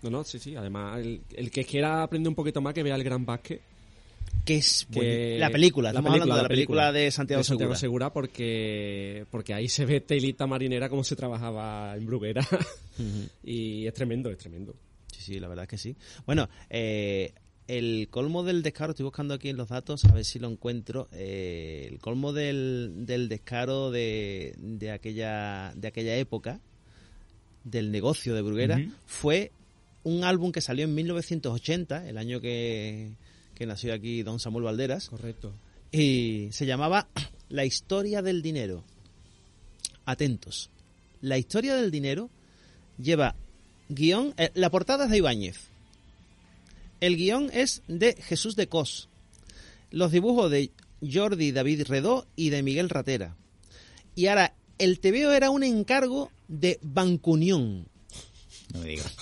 No, no, sí, sí. Además, el, el que quiera aprender un poquito más, que vea el Gran Basket. Que es Que- la película, la estamos película, hablando de la la película, película. de Santiago, de Santiago Segura. Segura porque, porque ahí se ve telita marinera cómo se trabajaba en Bruguera. y es tremendo, es tremendo. Sí, sí, la verdad es que sí. Bueno, eh, el colmo del descaro, estoy buscando aquí en los datos, a ver si lo encuentro. eh, el colmo del, del descaro de, de, aquella, de aquella época, del negocio de Bruguera, fue un álbum que salió en 1980, el año que, que nació aquí don Samuel Valderas, Correcto. y se llamaba La historia del dinero. atentos. La historia del dinero lleva guion. eh, la portada es de Ibáñez. El guion es de Jesús de Cos. Los dibujos de Jordi David Redó y de Miguel Ratera. Y ahora, el TVO era un encargo de Bancunión. No me digas.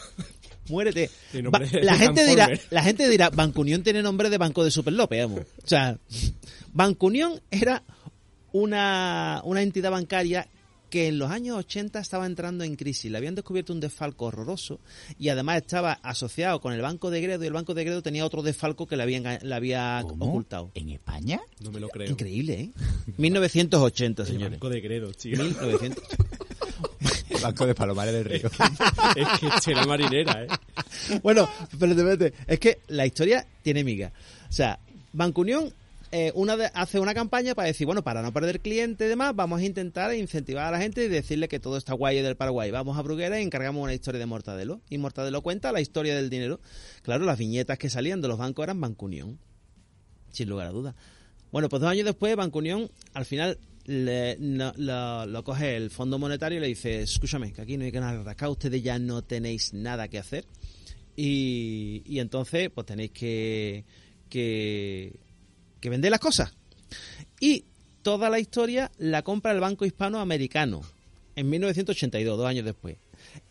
Muérete. Sí, la, gente dirá, la gente dirá, Bancunión tiene nombre de Banco de Super López, vamos. O sea, Bancunión era una, una entidad bancaria que en los años 80 estaba entrando en crisis. Le habían descubierto un desfalco horroroso y además estaba asociado con el Banco de Gredo y el Banco de Gredo tenía otro desfalco que le había, enga- le había ¿Cómo? ocultado. ¿En España? No me lo creo. Increíble, ¿eh? 1980, El señores. banco de Gredo, tío. 1900. Banco de Palomares del Río. es que chela marinera, ¿eh? Bueno, espérate, espérate. Es que la historia tiene miga. O sea, Banco Unión eh, una de- hace una campaña para decir, bueno, para no perder clientes y demás, vamos a intentar incentivar a la gente y decirle que todo está guay del Paraguay. Vamos a Bruguera y encargamos una historia de Mortadelo. Y Mortadelo cuenta la historia del dinero. Claro, las viñetas que salían de los bancos eran Banco Unión. Sin lugar a dudas. Bueno, pues dos años después, Banco Unión, al final, lo, coge el Fondo Monetario y le dice, escúchame, que aquí no hay que nada rascar, ustedes ya no tenéis nada que hacer. Y, entonces, pues tenéis que, que, que vender las cosas. Y toda la historia la compra el Banco Hispanoamericano en 1982, dos años después.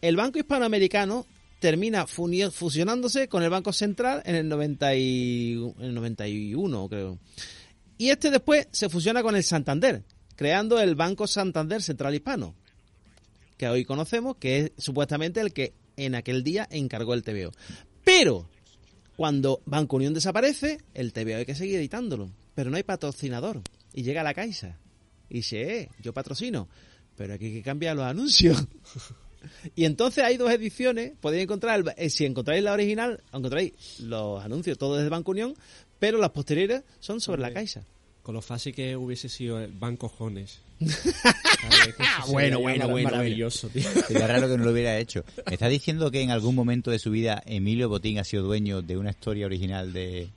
El Banco Hispanoamericano termina fusionándose con el Banco Central en el, 90 y- en el 91, creo. Y este después se fusiona con el Santander, creando el Banco Santander Central Hispano, que hoy conocemos, que es supuestamente el que en aquel día encargó el TVO. Pero cuando Banco Unión desaparece, el TVO hay que seguir editándolo, pero no hay patrocinador. Y llega la Caixa y dice, eh, yo patrocino, pero aquí hay que cambiar los anuncios. Y entonces hay dos ediciones, podéis encontrar, el- eh, si encontráis la original, encontráis los anuncios todos desde Banco Unión, pero las posteriores son sobre la. Caixa. Con lo fácil que hubiese sido el Banco Jones. ¿Sabes? Que eso Bueno, bueno, bueno, Maravilloso, tío. Sería raro que no lo hubiera hecho. ¿Me estás diciendo que en algún momento de su vida Emilio Botín ha sido dueño de una historia original de,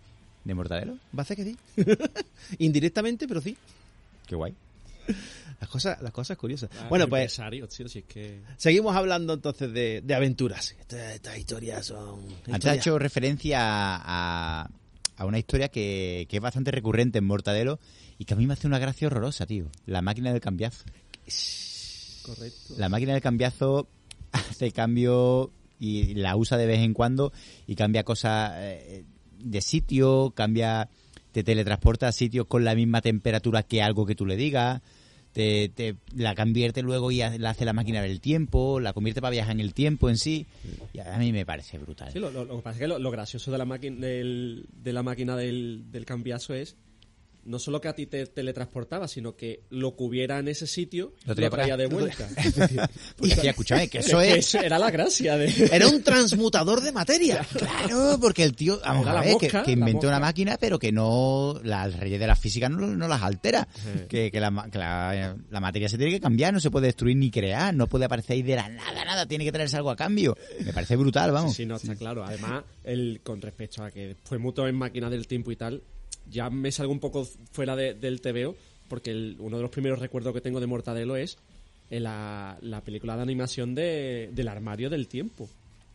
de Mortadelo? Va a ser que sí. Indirectamente, pero sí. Qué guay. Las cosas, las cosas curiosas. Ah, bueno, pues empresario, tío, si es que... seguimos hablando entonces de, de aventuras. Estas, estas historias son... Antes ha historias- hecho referencia a, a una historia que, que es bastante recurrente en Mortadelo y que a mí me hace una gracia horrorosa, tío. La máquina del cambiazo. Correcto. La máquina del cambiazo hace cambio y la usa de vez en cuando y cambia cosas eh, de sitio, cambia, te teletransporta a sitios con la misma temperatura que algo que tú le digas, te, te la convierte luego y la hace la máquina del tiempo, la convierte para viajar en el tiempo en sí y a mí me parece brutal. Sí, lo, que pasa es que lo, gracioso de la, del, de la máquina del cambiazo es no solo que a ti te teletransportaba, sino que lo que hubiera en ese sitio Lo lo, traía de vuelta. Pues, tía, escúchame, que eso Es que era la gracia de... Era un transmutador de materia. Claro, porque el tío, vamos a la ver, que- mosca, que, la inventó una máquina, pero que no, las leyes de la física no, no las altera. Que, que la, que la- la materia se tiene que cambiar, no se puede destruir ni crear, no puede aparecer ahí de la nada, nada, tiene que traerse algo a cambio. Me parece brutal, vamos. Sí, no, está claro. Además, el, con respecto a que fue mucho en máquina del tiempo y tal, ya me salgo un poco fuera de- del TVO, porque el- uno de los primeros recuerdos que tengo de Mortadelo es en la, la película de animación de, del armario del tiempo,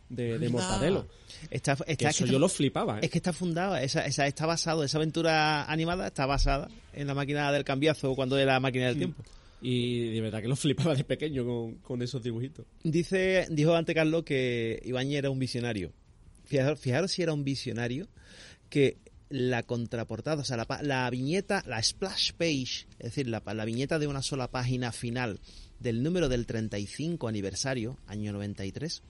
de, de Mortadelo. Está, Que está, eso que yo está- lo flipaba, ¿eh? es que está fundada, esa, esa está basado, esa aventura animada está basada en la máquina del cambiazo cuando era la máquina del tiempo. Y de verdad que lo flipaba de pequeño con, con esos dibujitos. Dice, dijo ante Carlos que Ibañez era un visionario. Fijaros, fijaros si era un visionario que la contraportada, o sea, la, la viñeta, la splash page, es decir, la, la viñeta de una sola página final del número del 35 aniversario, año 93,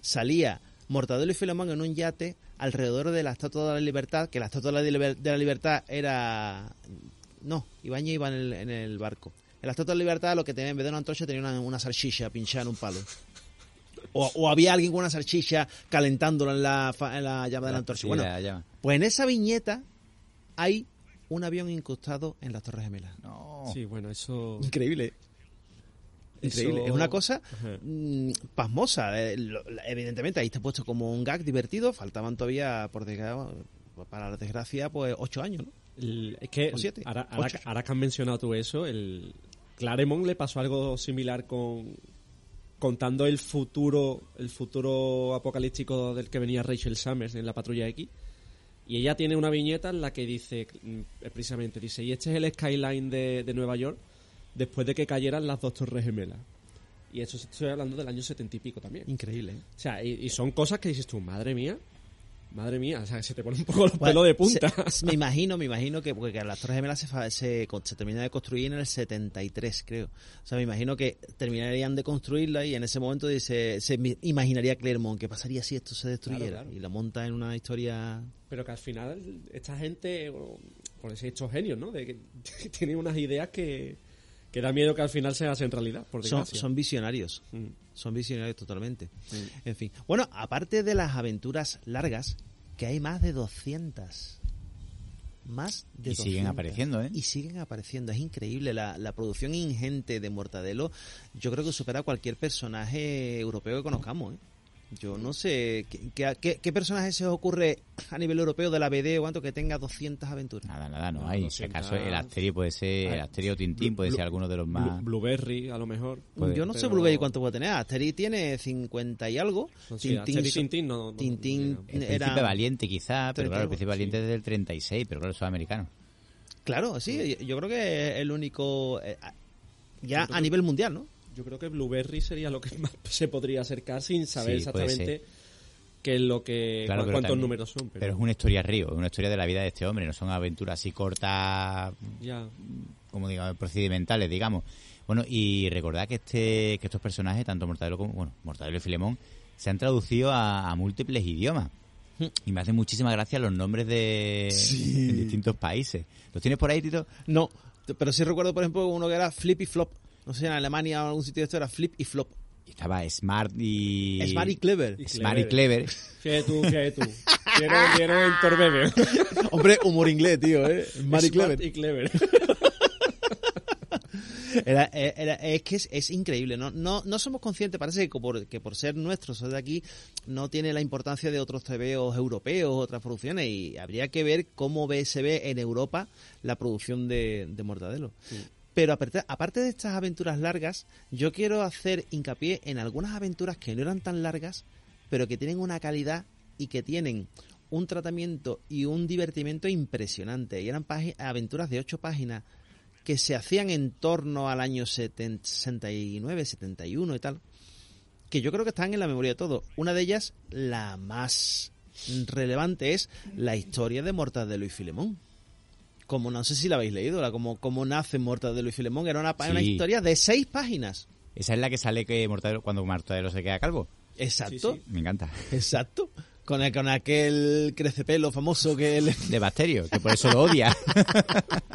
salía Mortadelo y Filemón en un yate alrededor de la Estatua de la Libertad, que la Estatua de la, Libertad era... No, iba en el, en el barco. En la Estatua de la Libertad lo que tenía en vez de una antorcha tenía una, una salchicha pinchada en un palo. O, o había alguien con una salchicha calentándolo en la, fa- en la llama de la antorcha. Sí, bueno, la pues en esa viñeta hay un avión incrustado en las Torres Gemelas. No. Sí, bueno, eso... Increíble. Increíble. Eso- Es una cosa mm, pasmosa. Eh, lo- evidentemente ahí está puesto como un gag divertido. Faltaban todavía, por desgracia, para la desgracia, pues ocho años, ¿no? El- es que O siete, ahora, ahora- ahora que has mencionado tú eso, el, Claremont le pasó algo similar con contando el futuro el futuro apocalíptico del que venía Rachel Summers en la Patrulla X y ella tiene una viñeta en la que dice mm, precisamente dice y este es el skyline de, de Nueva York después de que cayeran las dos torres gemelas y eso estoy hablando del año setenta y pico también Increíble. ¿eh? o sea y, y son cosas que dices tú madre mía madre mía o sea se te pone un poco los Bueno, pelos de punta se- me imagino, me imagino que porque las Torres Gemelas se, se, se termina de construir en el 73, creo. O sea, me imagino que terminarían de construirla y en ese momento dice, se imaginaría Clermont, ¿qué pasaría si esto se destruyera? Claro, claro. Y la monta en una historia... Pero que al final esta gente, por ese estos genios, ¿no? De que tienen unas ideas que, que da miedo que al final se hacen realidad, por Son, visionarios. Mm. Son visionarios totalmente. Mm. En fin. Bueno, aparte de las aventuras largas, que hay más de 200. Más de Y siguen 200. apareciendo, ¿eh? Y siguen apareciendo. Es increíble. La, la producción ingente de Mortadelo, yo creo que supera a cualquier personaje europeo que conozcamos, ¿eh? Yo no sé, ¿qué, qué, personaje se os ocurre a nivel europeo de la BD o cuanto que tenga 200 aventuras? Nada, nada, no No, hay. 200. Si acaso el Asterio puede ser, el Asterio Tintín puede ser alguno de los más... Blu- Blueberry, a lo mejor. Puede- yo no sé Blueberry cuánto puede tener. Asterix tiene 50 y algo. Sí, Tintín so- Tintín no- no- Tintín no El era- Príncipe Valiente quizá, pero claro, el Príncipe Valiente sí. es del 36, pero claro, son americanos. Claro, sí, yo creo que es el único. eh, ya a nivel mundial, ¿no? Yo creo que Blueberry sería lo que más se podría acercar sin saber Sí, exactamente qué es lo que Claro, cuántos también- números son. Pero, Pero es una historia río, es una historia de la vida de este hombre, no son aventuras así cortas, ya. como digamos, procedimentales, digamos. Bueno, y recordad que este que estos personajes, tanto Mortadelo como, bueno, Mortadelo y Filemón, se han traducido a, a múltiples idiomas. Y me hacen muchísima gracia los nombres de en distintos países. ¿Los tienes por ahí, Tito? No, pero sí recuerdo, por ejemplo, uno que era Flip y Flop. No sé, en Alemania o en algún sitio de esto era Flip y Flop. Y estaba Smart y... Smart y Clever. Y Smart y Clever. Fíjate tú, fíjate tú. Quiero, quiero Héctor Bebe. Hombre, humor inglés, tío, ¿eh? Smart y Clever. y Clever. Era, era- es que es, es increíble, ¿no? No, no somos conscientes, parece que por, que por ser nuestros de aquí no tiene la importancia de otros TVOs europeos, otras producciones, y habría que ver cómo ve, se ve en Europa la producción de, de Mortadelo. Pero aparte, de estas aventuras largas, yo quiero hacer hincapié en algunas aventuras que no eran tan largas, pero que tienen una calidad y que tienen un tratamiento y un divertimiento impresionante. Y eran aventuras de ocho páginas que se hacían en torno al año 70 69, 71 y tal, que yo creo que están en la memoria de todos. Una de ellas, la más relevante, es la historia de Mortadelo y Filemón. Como no sé si la habéis leído, la, como, como nace Mortadelo y Filemón, era una, una historia de seis páginas. Esa es la que sale que Mortadelo, cuando Mortadelo se queda calvo. Exacto, Sí, Me encanta. exacto. Con, el- con aquel crecepelo famoso que. De Bacterio, que por eso lo odia.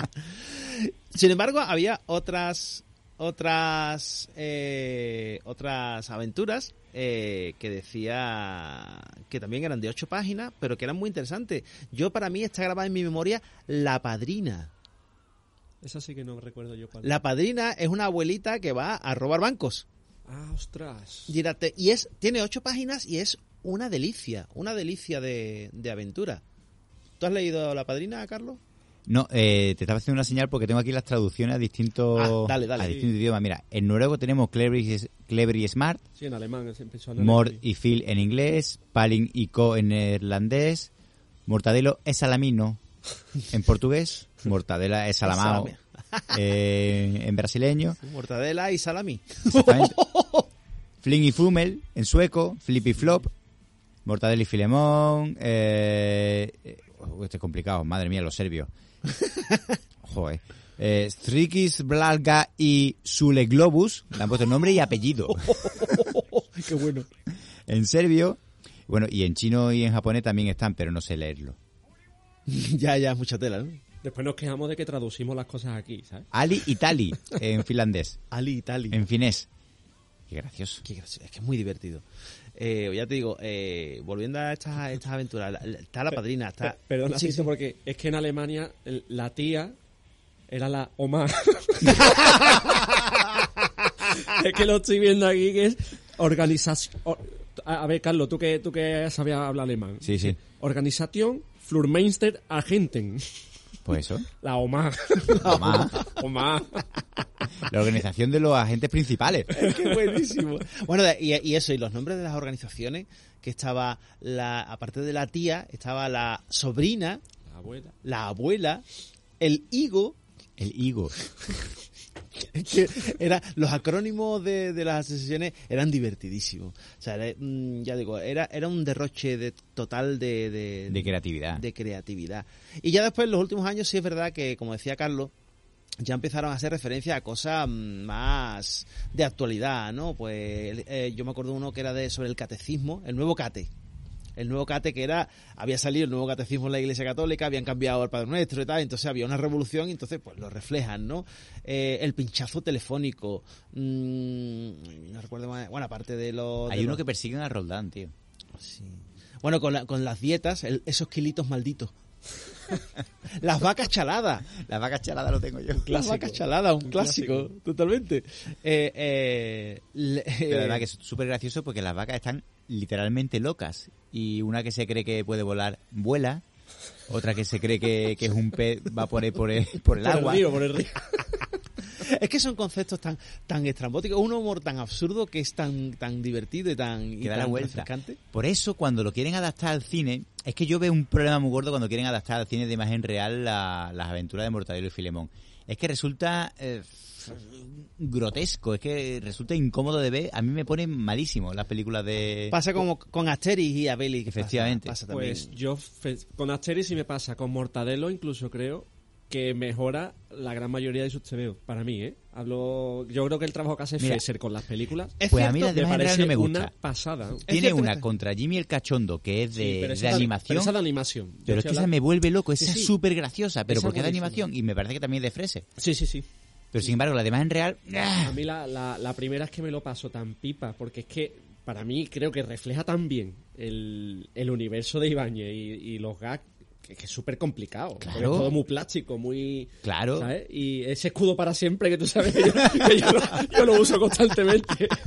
Sin embargo, había otras otras eh, otras aventuras eh, que decía que también eran de ocho páginas, pero que eran muy interesantes. Yo para mí está grabada en mi memoria La Padrina. Esa sí que no recuerdo yo cuál. La Padrina es una abuelita que va a robar bancos. Ah, ostras. Y es tiene ocho páginas y es una delicia, una delicia de, de aventura. ¿Tú has leído La Padrina, Carlos? No, eh, te estaba haciendo una señal porque tengo aquí las traducciones a distintos, Ah, dale, dale. a distintos idiomas. Mira, en noruego tenemos Clever y, Clever y Smart, Sí, en alemán empezó en Mord y Phil en inglés, Palin y Co en neerlandés, Mortadelo es salamino en portugués, Mortadela es salamao eh, en brasileño, Mortadela y salami. Fling y Fumel en sueco, Flip y Flop, Mortadelo y Filemón, eh, este es complicado, madre mía, los serbios. Joder. Eh, Strikis, Blalga y Sule Globus, le han puesto nombre y apellido. Qué bueno. en serbio, bueno, y en chino y en japonés también están, pero no sé leerlo. ya, ya, mucha tela, ¿no? Después nos quejamos de que traducimos las cosas aquí, ¿sabes? Ali y Tali en finlandés, Ali, Tali. en finés. Qué gracioso. Qué gracioso, es que es muy divertido. Eh, ya te digo, eh, volviendo a estas, estas aventuras, está la padrina, está... Pe- Perdona, Sí, sí. porque es que en Alemania la tía era la Oma. es que lo estoy viendo aquí que es organización. or- a, a ver, Carlos, tú que tú que sabías hablar alemán. Sí, sí. Organización Flurmeister Agenten. Pues eso. La OMA. Mamá. OMA. La organización de los agentes principales. Qué buenísimo. Bueno, y eso, y los nombres de las organizaciones, que estaba la, aparte de la tía, estaba la sobrina, La abuela. la abuela, el higo, El higo. que era los acrónimos de, de las asociaciones eran divertidísimos. O sea, era, mm, ya digo, era, era un derroche de, total de, de, De creatividad. de creatividad. Y ya después, en los últimos años, sí es verdad que, como decía Carlos, ya empezaron a hacer referencia a cosas mm, más de actualidad, ¿no? Pues eh, yo me acuerdo uno que era de sobre el catecismo, el nuevo cate. El nuevo cate que era, había salido el nuevo catecismo en la Iglesia Católica, habían cambiado el Padre Nuestro y tal, entonces había una revolución y entonces pues lo reflejan, ¿no? Eh, el pinchazo telefónico, mm, no recuerdo más, bueno, aparte de los... Hay de uno los- que persigue a Roldán, tío. Sí. Bueno, con, la- con las dietas, el- esos kilitos malditos. las vacas chaladas. La vaca chalada lo tengo yo. Las vacas chaladas, un, Un clásico, clásico. totalmente. Eh, eh, le- Pero además que es súper gracioso porque las vacas están literalmente locas. Y una que se cree que puede volar, vuela. Otra que se cree que, que es un pez, va por el, por el, por el Por agua. el río, por el río. es que son conceptos tan tan estrambóticos, un humor tan absurdo que es tan tan divertido y tan, y la tan vuelta. refrescante. Por eso, cuando lo quieren adaptar al cine, es que yo veo un problema muy gordo cuando quieren adaptar al cine de imagen real la- las aventuras de Mortadelo y Filemón. Es que resulta eh, grotesco, es que resulta incómodo de ver. A mí me ponen malísimo las películas de... Pasa como con Asterix y Abeli. que pasa- Efectivamente. Pasa, también. Pues yo, fe- con Asterix sí me pasa, con Mortadelo incluso creo que mejora la gran mayoría de sus tebeos, para mí, ¿eh? Hablo, yo creo que el trabajo que hace Mira, Fesser con las películas es pues a mí las de me parece no me gusta. una pasada. Tiene cierto, una contra Jimmy el Cachondo, que es de, Sí, pero de esa es animación. Pero esa de animación. Pero es que esa me vuelve loco, esa Sí, es súper graciosa, pero Esa porque es de animación y me parece que también es de Frese. Sí, sí, sí. Pero sin embargo, la de imagen real... ¡ah! A mí la, la, la primera es que me lo paso tan pipa, porque es que para mí creo que refleja tan bien el, el universo de Ibáñez y, y los gags, que, que es súper complicado. Claro. Es todo muy plástico, muy... Claro. ¿sabes? Y ese escudo para siempre que tú sabes que yo, que yo lo, yo lo uso constantemente.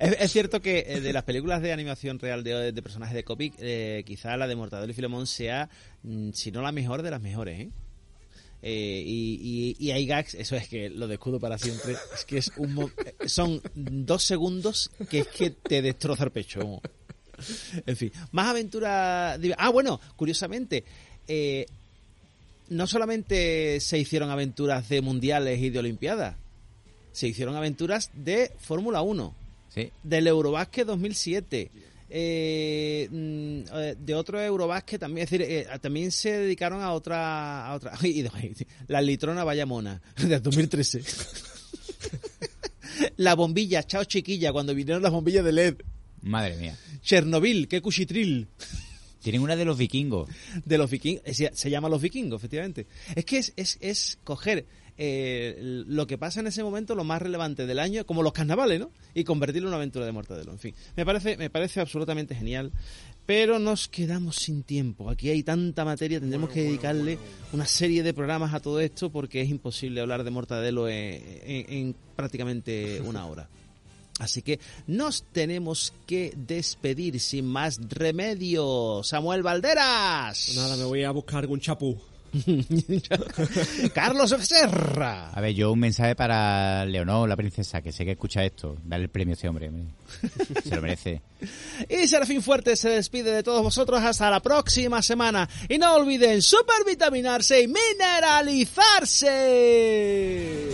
Es, es cierto que eh, de las películas de animación real de, de personajes de cómic, eh, quizá la de Mortadelo y Filemón sea, mm, si no la mejor, de las mejores, ¿eh? Eh, y, y- y hay gags, eso es que lo de escudo para siempre, es que es un mo- son dos segundos que es que te destroza el pecho. En fin, más aventuras. Ah, bueno, curiosamente, eh, no solamente se hicieron aventuras de mundiales y de olimpiadas, se hicieron aventuras de Fórmula 1 Sí. del Eurobásquet 2007. eh, mm, eh, de otro Eurobásquet también, es decir, eh, también se dedicaron a otra, a otra, la litrona vaya mona, de 2013. la bombilla, chao chiquilla, cuando vinieron las bombillas de LED. Madre mía. Chernobyl, qué cuchitril. Tienen una de los vikingos. de los vikingos. Se, se llama Los Vikingos, efectivamente. Es que es, es, es coger eh, lo que pasa en ese momento, lo más relevante del año, como los carnavales, ¿no? Y convertirlo en una aventura de Mortadelo. En fin, me parece, me parece absolutamente genial. Pero nos quedamos sin tiempo. Aquí hay tanta materia, tendremos que dedicarle una serie de programas a todo esto porque es imposible hablar de Mortadelo en, en- en prácticamente una hora. Así que nos tenemos que despedir sin más remedio. Samuel Valderas. Pues nada, me voy a buscar algún chapú. Carlos Becerra. A ver, yo un mensaje para Leonor, la princesa, que sé que escucha esto. Dale el premio a este hombre. Se lo merece. Y Serafín Fuerte se despide de todos vosotros hasta la próxima semana. Y no olviden supervitaminarse y mineralizarse.